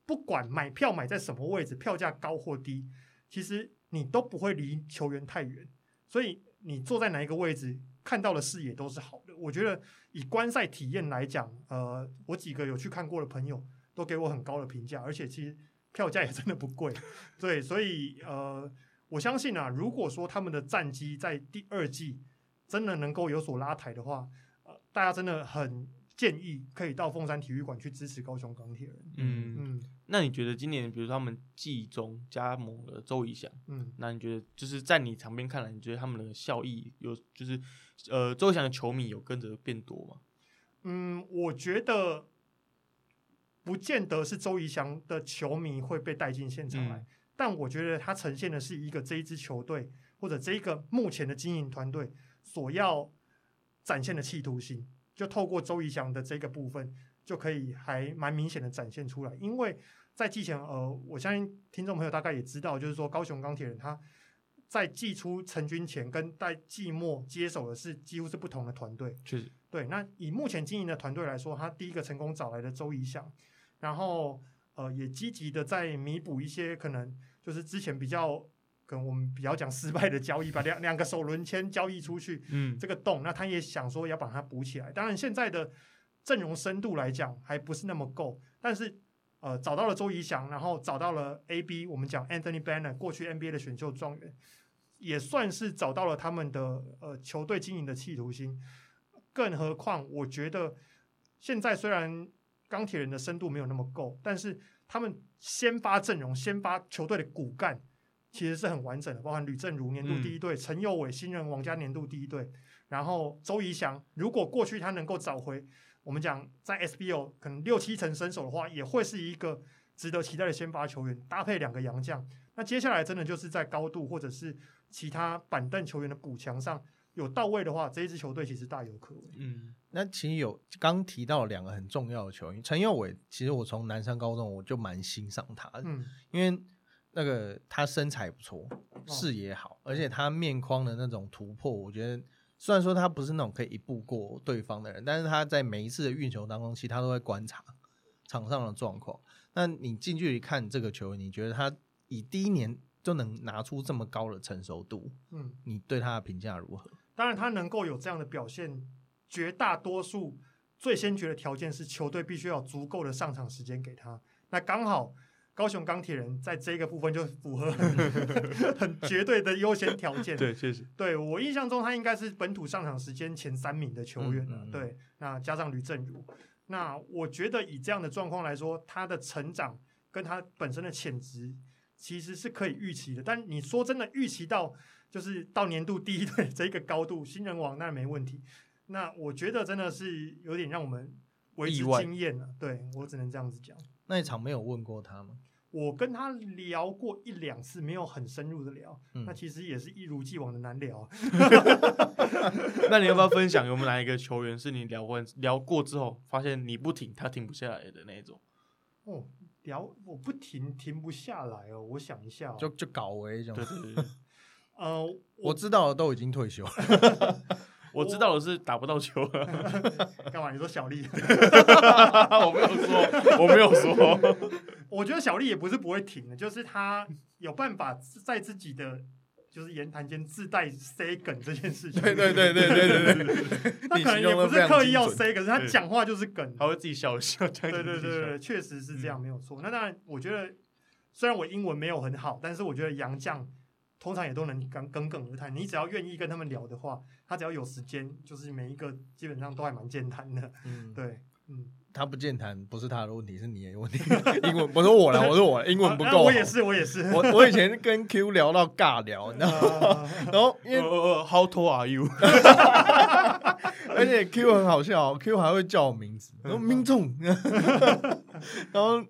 不管买票买在什么位置，票价高或低，其实你都不会离球员太远，所以你坐在哪一个位置，看到的视野都是好的。我觉得以观赛体验来讲，呃，我几个有去看过的朋友都给我很高的评价，而且其实票价也真的不贵，对，所以呃，我相信啊，如果说他们的战绩在第二季真的能够有所拉抬的话，呃，大家真的很建议可以到凤山体育馆去支持高雄钢铁人。嗯，嗯。那你觉得今年比如说他们季中加盟了周怡翔，嗯，那你觉得就是在你旁边看来，你觉得他们的效益有就是呃周怡翔的球迷有跟着变多吗？嗯，我觉得不见得是周怡翔的球迷会被带进现场来，嗯。但我觉得他呈现的是一个这一支球队或者这一个目前的经营团队所要展现的企图心，就透过周怡翔的这个部分，就可以还蛮明显的展现出来。因为在季前，呃，我相信听众朋友大概也知道，就是说高雄钢铁人他在季初成军前跟在季末接手的是几乎是不同的团队。确实，对，那以目前经营的团队来说，他第一个成功找来的周怡翔，然后呃也积极的在弥补一些可能就是之前比较可能我们比较讲失败的交易，把两两个首轮签交易出去嗯，这个洞，那他也想说要把它补起来。当然现在的阵容深度来讲还不是那么够，但是呃找到了周怡翔，然后找到了 AB，我们讲 Anthony Banner 过去 NBA 的选秀状元，也算是找到了他们的呃球队经营的企图心。更何况，我觉得现在虽然钢铁人的深度没有那么够，但是他们先发阵容、先发球队的骨干其实是很完整的，包含吕正如年度嗯第一队、陈佑伟新人王家年度第一队，然后周怡翔，如果过去他能够找回我们讲在 SBO 可能六七成身手的话，也会是一个值得期待的先发球员，搭配两个洋将。那接下来真的就是在高度或者是其他板凳球员的补强上有到位的话，这一支球队其实大有可为。嗯那其实有刚提到两个很重要的球员，陈佑伟，其实我从南山高中我就蛮欣赏他的，嗯，因为那个他身材不错，视野好，而且他面框的那种突破，我觉得虽然说他不是那种可以一步过对方的人，但是他在每一次的运球当中，其实他都会观察场上的状况。那你近距离看这个球，你觉得他以第一年就能拿出这么高的成熟度，嗯，你对他的评价如何？当然他能够有这样的表现，绝大多数最先决的条件是球队必须要有足够的上场时间给他。那刚好高雄钢铁人在这个部分就符合很 很绝对的优先条件。对，确实，对我印象中，他应该是本土上场时间前三名的球员了。嗯嗯嗯对，那加上吕正如，那我觉得以这样的状况来说，他的成长跟他本身的潜质其实是可以预期的。但你说真的预期到就是到年度第一队这个高度，新人王那没问题。那我觉得真的是有点让我们为之惊艳了。对我只能这样子讲。那一场没有问过他吗？我跟他聊过一两次，没有很深入的聊，嗯那其实也是一如既往的难聊。那你要不要分享有没有哪一个球员是你聊过聊过之后，发现你不停他停不下来的那一种？哦，聊我不停停不下来哦，我想一下、哦，就就搞为这种。对对对，呃，我知道的都已经退休了，我知道我是打不到球 干嘛？你说小力 我没有说我没有说我觉得小力也不是不会停的就是他有办法在自己的就是言谈间自带 say 梗这件事情。对对对对对对对。那 可能也不是刻意要 say 可是他讲话就是梗。他会自己笑一笑对对对确实是这样没有错。那当然我觉得虽然我英文没有很好但是我觉得杨绛通常也都能耿耿耿而谈。你只要愿意跟他们聊的话，他只要有时间，就是每一个基本上都还蛮健谈的。嗯，对，嗯，他不健谈不是他的问题，是你的问题。英文，我说我了，我说我了英文不啊够好。我也是，我也是。我我以前跟 Q 聊到尬聊，你知道吗？呃然后因为，How tall are you？而且 Q 很好笑，Q 还会叫我名字，然后命中。然后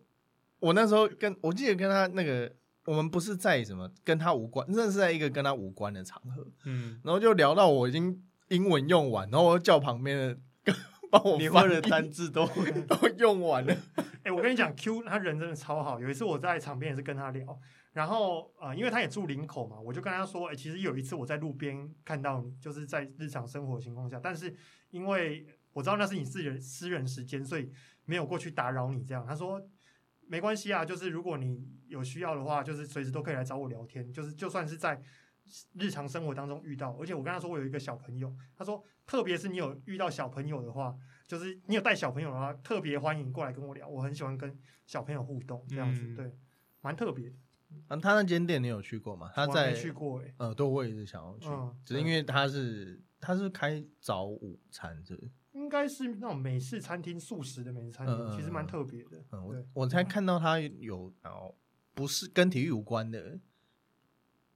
我那时候跟我记得跟他那个，我们不是在什么跟他无关，真的是在一个跟他无关的场合，嗯，然后就聊到我已经英文用完，然后叫旁边的帮我你翻译会的单字都 都用完了。哎、我跟你讲，Q 他人真的超好。有一次我在场边也是跟他聊，然后呃，因为他也住林口嘛，我就跟他说，哎、其实有一次我在路边看到你，就是在日常生活情况下，但是因为我知道那是你私人私人时间，所以没有过去打扰你。这样，他说没关系啊，就是如果你有需要的话，就是随时都可以来找我聊天，就是就算是在日常生活当中遇到，而且我跟他说我有一个小朋友，他说特别是你有遇到小朋友的话，就是你有带小朋友的话，特别欢迎过来跟我聊，我很喜欢跟小朋友互动，这样子、嗯对，蛮特别的。啊，他那间店你有去过吗？他在没去过哎、呃，对，我也是想要去，嗯只是因为他是他是开早午餐，是不是应该是那种美式餐厅素食的美式餐厅，其实蛮嗯特别的。嗯，我，我才看到他有哦，不是跟体育有关的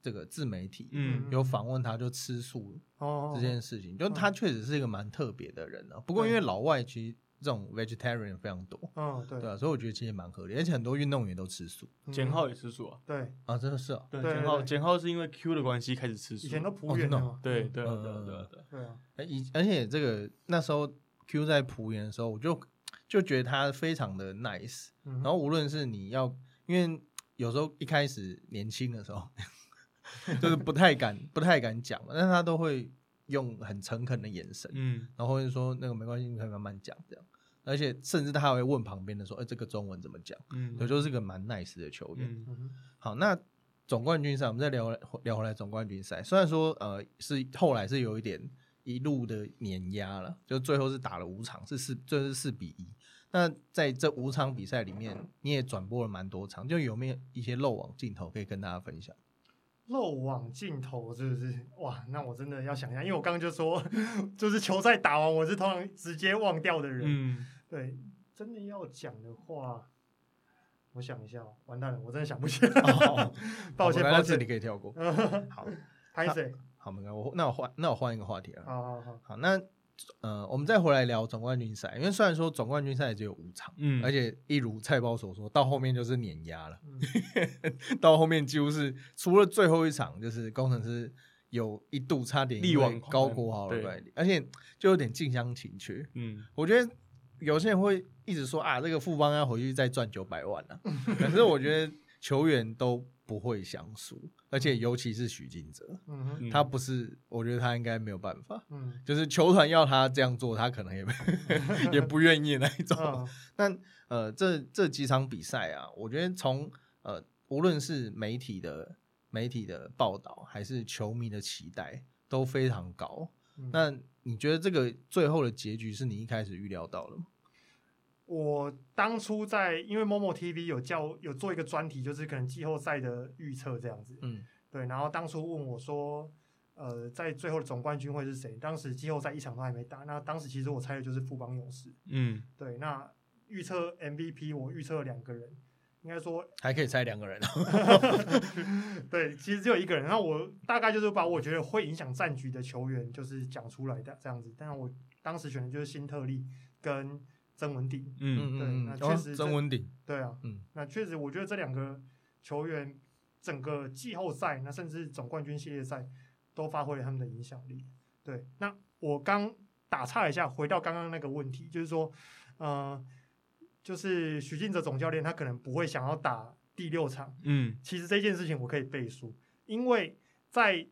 这个自媒体，嗯。有访问他就吃素哦，这件事情，就他确实是一个蛮特别的人啊。不过因为老外其实这种 vegetarian 非常多，嗯，对。对啊，所以我觉得其实蛮合理，而且很多运动员都吃素。嗯简浩也吃素啊。对，啊，真的是啊，对，对简浩对简浩是因为 Q 的关系开始吃素。以前都哦仆员的嘛，对嗯对啊对对啊对啊。对。啊，哎以而且这个那时候 Q 在浦原的时候，我就就觉得他非常的 nice，然然后无论是你要，因为有时候一开始年轻的时候，就是不太敢 不太敢讲嘛，但是他都会用很诚恳的眼神，嗯然后就说那个没关系，你可以慢慢讲这样，而且甚至他还会问旁边的说，哎、这个中文怎么讲？嗯也，就是个蛮 nice 的球员。嗯嗯好，那总冠军赛，我们再聊聊回来总冠军赛。虽然说呃是后来是有一点一路的碾压了，就最后是打了五场，是四最后是四比一。那在这五场比赛里面，你也转播了蛮多场，就有没有一些漏网镜头可以跟大家分享？漏网镜头是不是？哇，那我真的要想一下，因为我刚刚就说，就是球赛打完，我是通常直接忘掉的人。嗯，对，真的要讲的话，我想一下哦，完蛋了，我真的想不起来。哦 抱歉，好抱歉，那这里可以跳过。好，拍谁？好，没我那我换那我换一个话题了。好好好，好，那呃，我们再回来聊总冠军赛，因为虽然说总冠军赛只有五场，嗯而且一如菜包所说，到后面就是碾压了，嗯 到后面几乎是除了最后一场，就是工程师有一度差点力挽高国豪了对败而且就有点近乡情怯。嗯我觉得有些人会一直说啊，这个富邦要回去再赚九百万啊，可是我觉得球员都不会想输，而且尤其是许金哲，嗯哼嗯他不是，我觉得他应该没有办法。嗯就是球团要他这样做，他可能也 也不愿意那一种。嗯那呃，这这几场比赛啊，我觉得从呃，无论是媒体的媒体的报道，还是球迷的期待，都非常高。嗯那你觉得这个最后的结局是你一开始预料到的吗？我当初在因为某某 TV 有叫有做一个专题，就是可能季后赛的预测这样子。嗯对，然后当初问我说，呃，在最后的总冠军会是谁？当时季后赛一场都还没打，那当时其实我猜的就是富邦勇士。嗯对，那预测 MVP 我预测了两个人，应该说还可以猜两个人啊。对，其实只有一个人。然后我大概就是把我觉得会影响战局的球员就是讲出来的这样子，但我当时选的就是辛特利跟曾文鼎。嗯。对嗯哦那确实曾文鼎，对啊，嗯。那确实我觉得这两个球员整个季后赛，那甚至总冠军系列赛都发挥了他们的影响力。对，那我刚打岔一下，回到刚刚那个问题，就是说，呃，就是许晋哲总教练他可能不会想要打第六场，嗯。其实这件事情我可以背书，因为在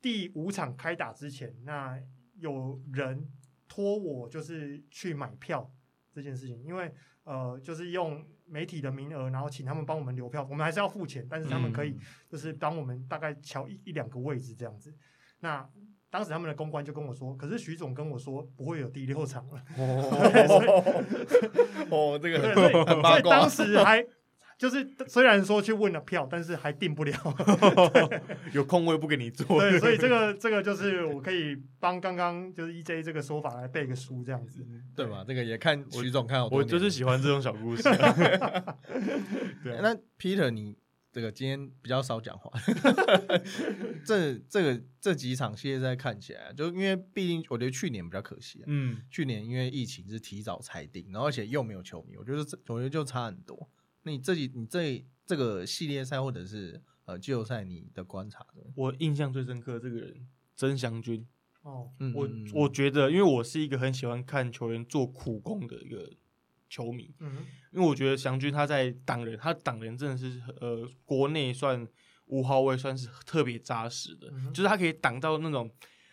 第五场开打之前，那有人托我就是去买票这件事情，因为呃，就是用媒体的名额，然后请他们帮我们留票，我们还是要付钱，但是他们可以就是帮我们大概瞧一一两个位置这样子。那当时他们的公关就跟我说，可是徐总跟我说不会有第六场了，哦，这个很八卦所以当。时还就是虽然说去问了票，但是还订不了。有空位不给你做。对，所以这个这个就是我可以帮刚刚就是 EJ 这个说法来背个书这样子。对吧？这个也看徐总看了我就是喜欢这种小故事啊。对啊，那 Peter，你这个今天比较少讲话，这这个这几场系列赛看起来，就因为毕竟我觉得去年比较可惜、啊，嗯去年因为疫情是提早裁定，然后而且又没有球迷，我觉得这我觉得就差很多。那你这几你这这个系列赛或者是呃季后赛，你的观察呢？我印象最深刻的这个人曾祥军，哦，我我觉得，因为我是一个很喜欢看球员做苦工的一个球迷，嗯因为我觉得祥军他在挡人，他挡人真的是呃国内算五号位算是特别扎实的，嗯哼就是他可以挡到那种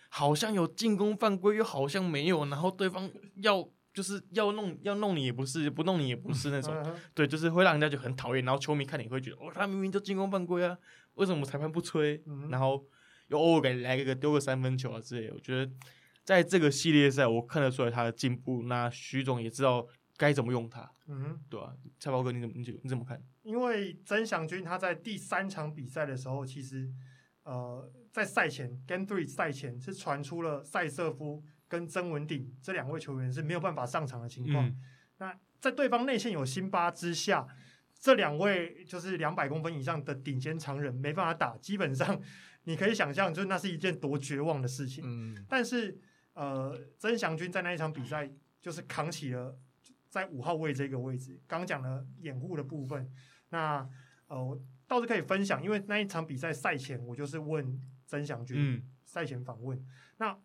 好像有进攻犯规又好像没有，然后对方要就是要弄要弄你也不是，不弄你也不是那种，对，就是会让人家就很讨厌，然后球迷看你会觉得哦，他明明就进攻犯规啊，为什么裁判不吹？嗯然后又偶尔给来一个丢个三分球啊之类的。我觉得在这个系列赛，我看得出来他的进步。那徐总也知道该怎么用他，嗯，对啊、蔡宝哥，你怎么你怎么你怎么看？因为曾祥军他在第三场比赛的时候，其实呃在赛前 Game Three 赛前是传出了塞瑟夫跟曾文鼎这两位球员是没有办法上场的情况。嗯，那在对方内线有辛巴之下，这两位就是两百公分以上的顶尖常人没办法打，基本上你可以想象，就是那是一件多绝望的事情。嗯，但是呃，曾祥军在那一场比赛就是扛起了在五号位这个位置，刚刚讲了掩护的部分。那呃，我倒是可以分享，因为那一场比赛赛前我就是问曾祥军，嗯，赛前访问。那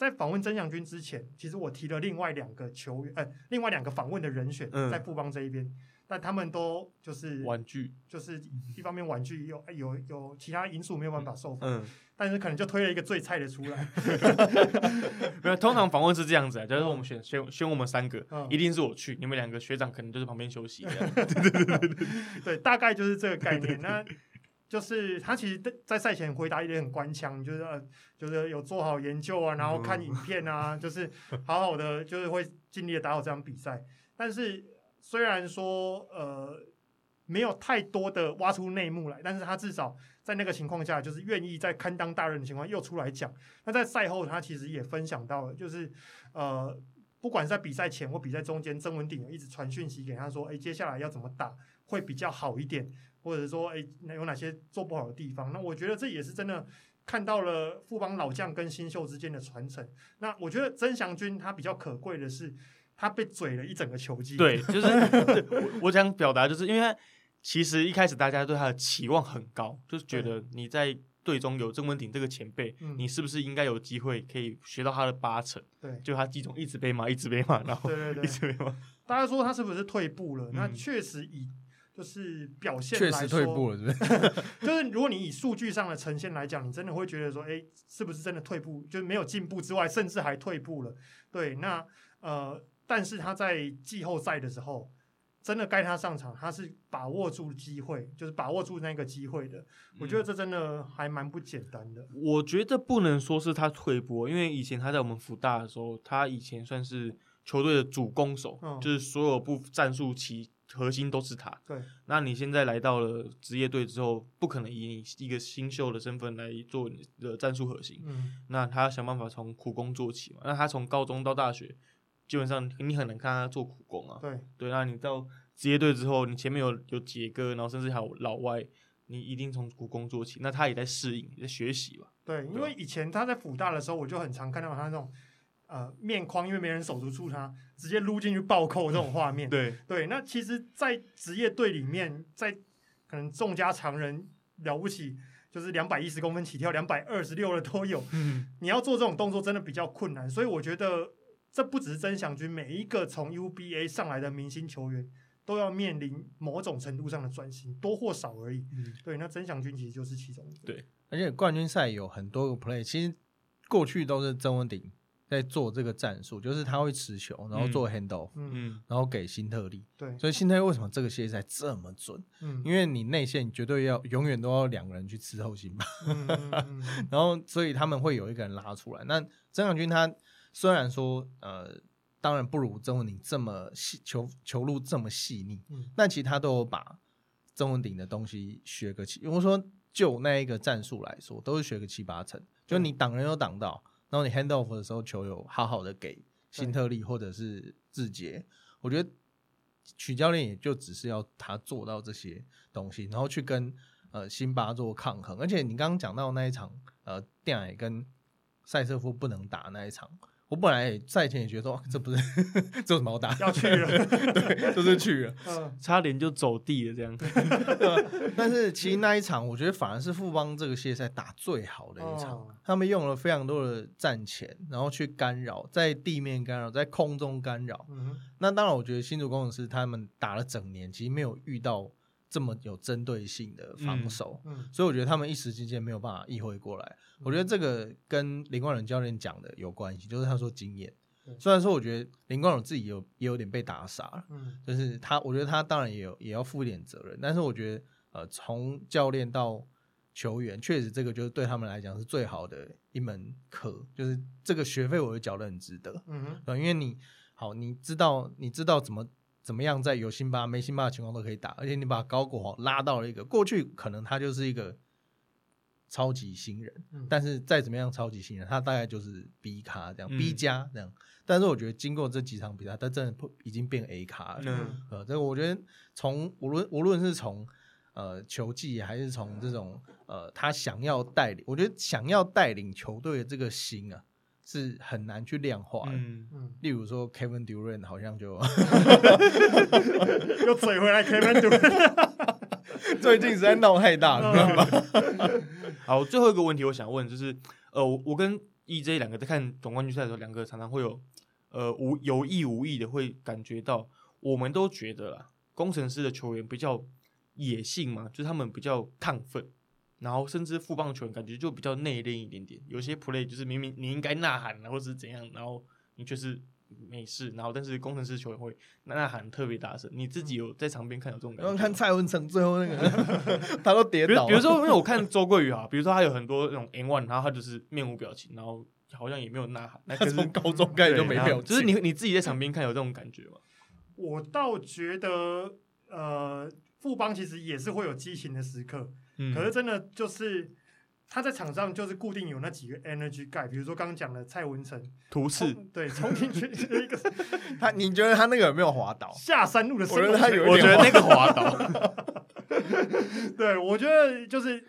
在访问曾祥军之前，其实我提了另外两个球员，呃，另外两个访问的人选嗯在富邦这一边，但他们都就是玩具，就是一方面玩具有有有其他因素没有办法受访，嗯，但是可能就推了一个最菜的出来。没有，通常访问是这样子啊，就是我们选选选我们三个嗯，一定是我去，你们两个学长可能就是旁边休息这样。对，大概就是这个概念。那就是他其实在赛前回答也很官腔，就是呃，就是有做好研究啊，然后看影片啊，就是 好好的，就是会尽力的打好这场比赛。但是虽然说呃没有太多的挖出内幕来，但是他至少在那个情况下，就是愿意在堪当大任的情况又出来讲。那在赛后，他其实也分享到了，就是呃。不管是在比赛前或比赛中间，曾文鼎一直传讯息给他说：“哎，接下来要怎么打会比较好一点，或者说，哎，那有哪些做不好的地方？”那我觉得这也是真的看到了富邦老将跟新秀之间的传承。那我觉得曾祥军他比较可贵的是，他被嘴了一整个球季。对，就是我 我想表达，就是因为他其实一开始大家对他的期望很高，就是觉得你在队中有郑文鼎这个前辈，嗯你是不是应该有机会可以学到他的八成？对就他季中一直被骂，一直被骂，然后一直被骂。大家说他是不是退步了？那嗯确实以就是表现确来说，实退步了，是不是？就是如果你以数据上的呈现来讲，你真的会觉得说，哎，是不是真的退步？就是没有进步之外，甚至还退步了。对，那呃，但是他在季后赛的时候，真的该他上场，他是把握住机会，就是把握住那个机会的。我觉得这真的还蛮不简单的。我觉得不能说是他退步，因为以前他在我们福大的时候，他以前算是球队的主攻手，嗯就是所有部战术期核心都是他。对，那你现在来到了职业队之后，不可能以你一个新秀的身份来做你的战术核心，嗯，那他要想办法从苦工做起嘛。那他从高中到大学，基本上你很难看他做苦工啊。对，对，那你到职业队之后，你前面有有杰哥，然后甚至还有老外，你一定从苦工做起。那他也在适应，也在学习吧。对，因为以前他在辅大的时候，我就很常看到他那种呃面框，因为没人守得住他，直接撸进去暴扣这种画面。对，对，那其实，在职业队里面，在可能众家常人了不起，就是两百一十公分起跳，两百二十六的都有。嗯，你要做这种动作，真的比较困难。所以我觉得，这不只是曾祥军，每一个从 UBA 上来的明星球员。都要面临某种程度上的转型，多或少而已。嗯对，那曾祥军其实就是其中一个。对而且冠军赛有很多个 play，其实过去都是曾文鼎在做这个战术，就是他会持球，然后做 handle，、嗯，嗯，然后给新特利。对，所以新特利为什么这个系列赛这么准？嗯因为你内线绝对要永远都要两个人去伺候辛巴，嗯嗯嗯嗯 然后所以他们会有一个人拉出来。那曾祥军他虽然说呃，当然不如曾文鼎这么细球球路这么细腻，嗯但其实他都有把曾文鼎的东西学个七。我说就那一个战术来说，都是学个七八成。就你挡人有挡到，然后你 hand off 的时候，球有好好的给辛特利或者是志杰。我觉得曲教练也就只是要他做到这些东西，然后去跟呃辛巴做抗衡。而且你刚刚讲到那一场呃电矮跟塞瑟夫不能打那一场。我本来也赛前也觉得说，哇这不是这有什么好打？要去了。对，就是去了。嗯差点就走地了这样。但是其实那一场，我觉得反而是富邦这个系列赛打最好的一场。哦他们用了非常多的战前，然后去干扰，在地面干扰，在空中干扰。嗯那当然，我觉得新竹工程师他们打了整年，其实没有遇到这么有针对性的防守，嗯所以我觉得他们一时之间没有办法意会过来。我觉得这个跟林冠荣教练讲的有关系，就是他说经验对。虽然说我觉得林冠荣自己有也有点被打傻了。嗯就是他，我觉得他当然也有也要负一点责任，但是我觉得呃，从教练到球员，确实这个就是对他们来讲是最好的一门课，就是这个学费我就缴得很值得，嗯哼因为你好，你知道你知道怎么怎么样在有辛巴没辛巴的情况都可以打，而且你把高国豪拉到了一个过去可能他就是一个超级新人，嗯但是再怎么样超级新人，他大概就是 B 咖这样、嗯 b 加这样。但是我觉得经过这几场比赛，他真的不已经变 A 咖了。嗯呃，这个我觉得从无论无论是从呃球技，还是从这种呃他想要带领，我觉得想要带领球队的这个心啊，是很难去量化的。嗯，嗯，例如说 Kevin Durant 好像就 又嘴回来 Kevin Durant，最近实在闹太大了，知道吗？好，最后一个问题我想问，就是呃，我我跟 EJ 两个在看总冠军赛的时候，两个常常会有呃无有意无意的会感觉到，我们都觉得啦，工程师的球员比较野性嘛，就是他们比较亢奋，然后甚至副棒球员感觉就比较内敛一点点，有些 play 就是明明你应该呐喊啊，或者是怎样，然后你却是没事，然后但是工程师球员会呐喊特别大声，你自己有在场边看有这种感觉看蔡文成最后那个，他都跌倒了。比如比如说，因为我看周桂宇啊，比如说他有很多那种 N one，然后他就是面无表情，然后好像也没有呐喊，那他可是从高中开始就没表情，就是你你自己在场边看有这种感觉吗？我倒觉得呃，富邦其实也是会有激情的时刻，嗯可是真的就是他在场上就是固定有那几个 energy guy，比如说刚刚讲的蔡文成，图示，冲对冲进去 一个他，你觉得他那个有没有滑倒？下山路的升我觉得他有一点我觉得那个滑倒，对，我觉得就是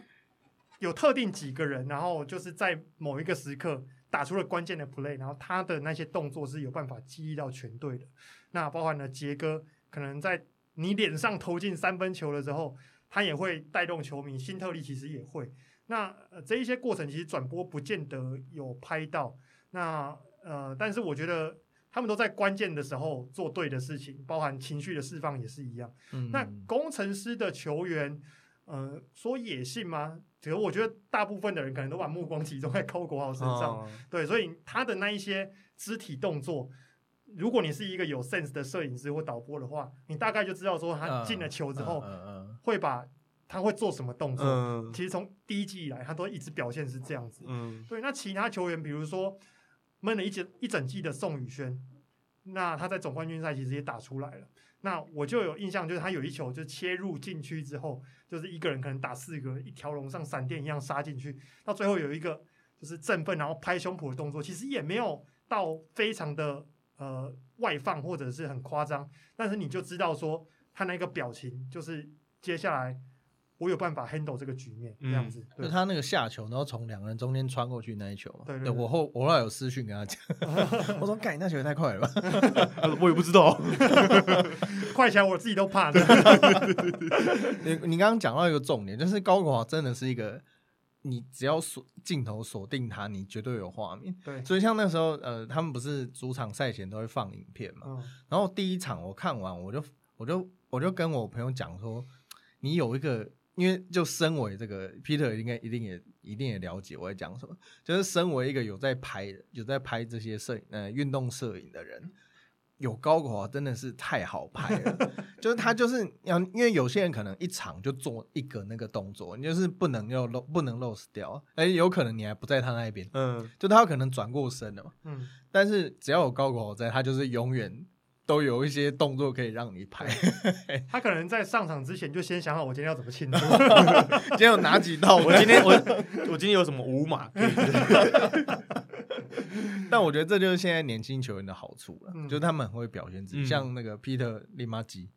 有特定几个人，然后就是在某一个时刻打出了关键的 play，然后他的那些动作是有办法激励到全队的。那包含了杰哥，可能在你脸上投进三分球的时候，他也会带动球迷，新特利其实也会。那、呃、这一些过程其实转播不见得有拍到，那呃，但是我觉得他们都在关键的时候做对的事情，包含情绪的释放也是一样。嗯，那工程师的球员，呃，说野性吗？其实我觉得大部分的人可能都把目光集中在高国豪身上，哦对，所以他的那一些肢体动作，如果你是一个有 sense 的摄影师或导播的话，你大概就知道说他进了球之后会把他会做什么动作。嗯其实从第一季以来，他都一直表现是这样子。嗯对，那其他球员，比如说闷了一整一整季的宋宇轩，那他在总冠军赛其实也打出来了。那我就有印象，就是他有一球就切入禁区之后，就是一个人可能打四个，一条龙像闪电一样杀进去，到最后有一个就是振奋然后拍胸脯的动作，其实也没有到非常的呃外放或者是很夸张，但是你就知道说他那个表情就是接下来我有办法 handle 这个局面这样子。嗯，对就他那个下球，然后从两个人中间穿过去那一球嘛。对对对我后我后来有私讯跟他讲，我说：“干，你那球也太快了吧 我也不知道，快起来我自己都怕。你你刚刚讲到一个重点，就是高国豪真的是一个，你只要锁镜头锁定他，你绝对有画面。对，所以像那时候，呃，他们不是主场赛前都会放影片嘛？嗯然后第一场我看完，我就我就我就跟我朋友讲说，你有一个，因为就身为这个 Peter 应该一定也一定也了解我在讲什么，就是身为一个有在拍有在拍这些摄影呃运动摄影的人。有高国豪真的是太好拍了，就是他就是要，因为有些人可能一场就做一个那个动作，你就是不能要漏不能 lose 掉，而且有可能你还不在他那边，嗯。就他有可能转过身了嘛，嗯，但是只要有高国豪在，他就是永远都有一些动作可以让你拍。他可能在上场之前就先想好我今天要怎么庆祝。今天有哪几道？我今天我 我今天有什么舞码可以？但我觉得这就是现在年轻球员的好处了，嗯就是他们很会表现自己，嗯像那个 Peter 利马吉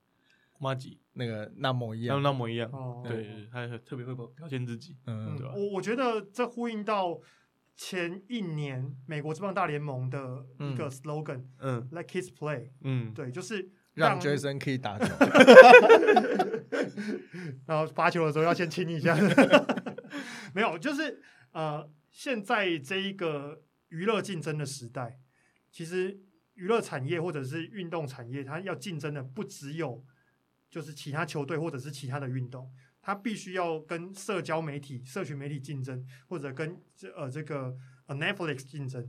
马吉，那个那么一像样。那么一样，哦，对，对他特别会表表现自己，嗯嗯对吧我我觉得这呼应到前一年美国职棒大联盟的一个 slogan、嗯。Let kids play，嗯，对，就是让 Jason 可以打球。然后发球的时候要先亲一下，没有，就是呃，现在这一个娱乐竞争的时代，其实娱乐产业或者是运动产业，它要竞争的不只有就是其他球队或者是其他的运动，它必须要跟社交媒体、社群媒体竞争，或者跟这呃这个呃 Netflix 竞争，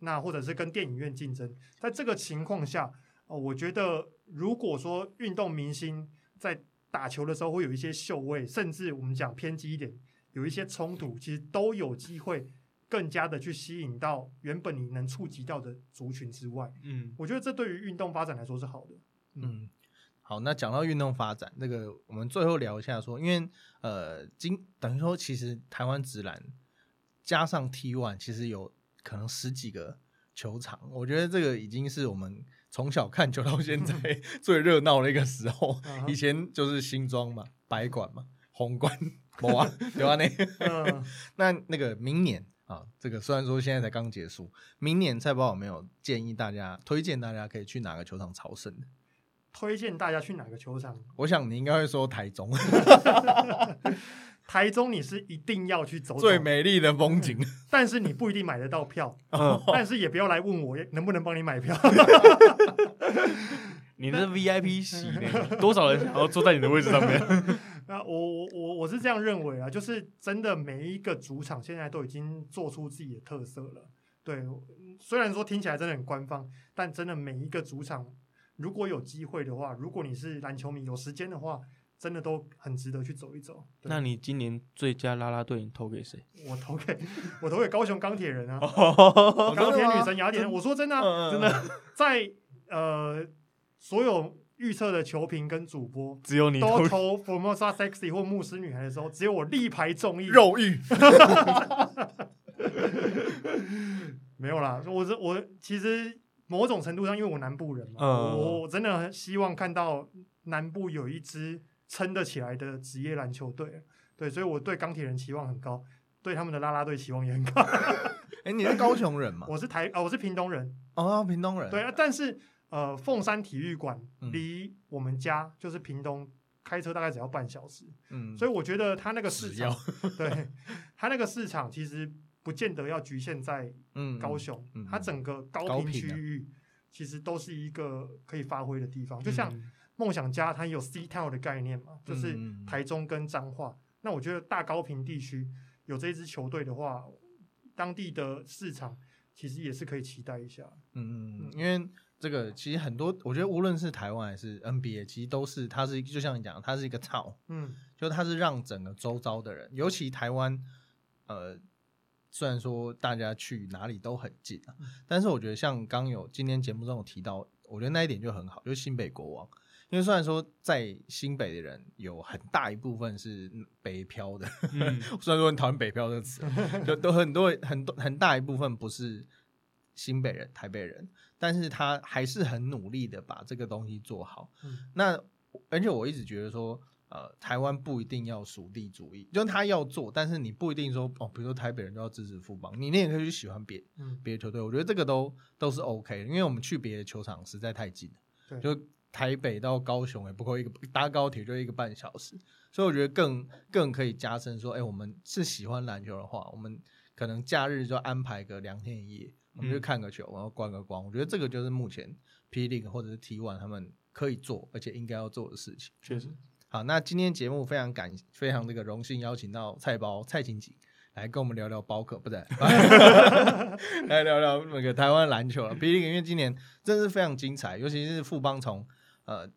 那或者是跟电影院竞争。在这个情况下，哦、我觉得如果说运动明星在打球的时候会有一些秀位，甚至我们讲偏激一点，有一些冲突，其实都有机会更加的去吸引到原本你能触及到的族群之外。嗯我觉得这对于运动发展来说是好的。嗯，好，那讲到运动发展，那个我们最后聊一下说，因为呃，今等于说其实台湾直男加上 T one，其实有可能十几个球场，我觉得这个已经是我们从小看球到现在 最热闹的一个时候。嗯以前就是新庄嘛，白馆嘛，红馆，没啊，对吧？那 嗯那那个明年啊，这个虽然说现在才刚结束，明年菜包有没有建议大家推荐大家可以去哪个球场朝圣的？推荐大家去哪个球场？我想你应该会说台中 台中你是一定要去走走，最美丽的风景。但是你不一定买得到票，嗯，但是也不要来问我能不能帮你买票。你的 VIP 席呢？多少人想要坐在你的位置上面？那我我我我是这样认为啊，就是真的每一个主场现在都已经做出自己的特色了。对，虽然说听起来真的很官方，但真的每一个主场，如果有机会的话，如果你是篮球迷有时间的话，真的都很值得去走一走。那你今年最佳啦啦队你投给谁？我投给 我投给高雄钢铁人啊，哦钢铁女神雅典。我说真的啊、真的在呃所有预测的球评跟主播只有你投都投 Formosa Sexy 或牧师女孩的时候，只有我力排众议，肉欲，没有啦。我是我其实某种程度上，因为我南部人嘛，嗯我我真的很希望看到南部有一支撑得起来的职业篮球队。对，所以我对钢铁人期望很高，对他们的啦啦队期望也很高。哎，你是高雄人嘛？我是台啊、我是屏东人，哦，屏东人。对啊，但是呃，凤山体育馆嗯离我们家就是屏东，开车大概只要半小时，嗯，所以我觉得它那个市只要场，对它那个市场其实不见得要局限在嗯高雄，嗯它整个高频区域其实都是一个可以发挥的地方。就像嗯梦想家，它有 C Town 的概念嘛，就是台中跟彰化。那我觉得大高频地区有这支球队的话，当地的市场其实也是可以期待一下。嗯，嗯，因为这个其实很多，我觉得无论是台湾还是 NBA，其实都是它是就像你讲，它是一个 town，嗯。就它是让整个周遭的人，尤其台湾，呃，虽然说大家去哪里都很近啊，但是我觉得像刚有今天节目中有提到，我觉得那一点就很好，就是新北国王。因为虽然说在新北的人有很大一部分是北漂的，嗯 虽然说很讨厌北漂这个词，就都很多很多很大一部分不是新北人、台北人，但是他还是很努力的把这个东西做好。嗯那而且我一直觉得说，呃，台湾不一定要属地主义，就是他要做，但是你不一定说哦，比如说台北人都要支持富邦，你你也可以去喜欢别嗯，别的球队，我觉得这个都都是 OK 的，因为我们去别的球场实在太近了，对就台北到高雄也不够一个搭高铁就一个半小时，所以我觉得更更可以加深说，哎、我们是喜欢篮球的话，我们可能假日就安排个两天一夜，我们去嗯看个球，然后观个光，我觉得这个就是目前 P League 或者是 T One 他们可以做而且应该要做的事情。确实，好，那今天节目非常感非常这个荣幸邀请到菜包蔡琴锦来跟我们聊聊包客，不是 来聊聊那个台湾篮球了。霹雳因为今年真是非常精彩，尤其是富邦从呃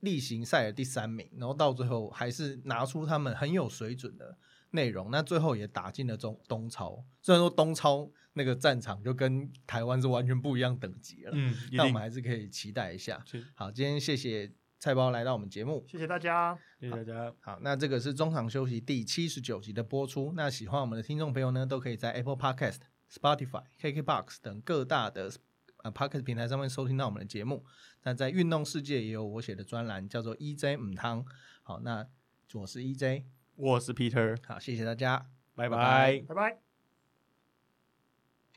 例行赛的第三名，然后到最后还是拿出他们很有水准的内容，那最后也打进了中东超。虽然说东超那个战场就跟台湾是完全不一样等级了，嗯，一定但我们，还是可以期待一下。是好，今天谢谢菜包来到我们节目。谢谢大家。谢谢大家，好，那这个是中场休息第七十九集的播出。那喜欢我们的听众朋友呢，都可以在 Apple Podcast、Spotify、KKBox 等各大的呃 Podcast 平台上面收听到我们的节目。那在运动世界也有我写的专栏，叫做 EJ 母汤。好，那我是 EJ，我是 Peter，好，谢谢大家。拜拜拜拜拜拜。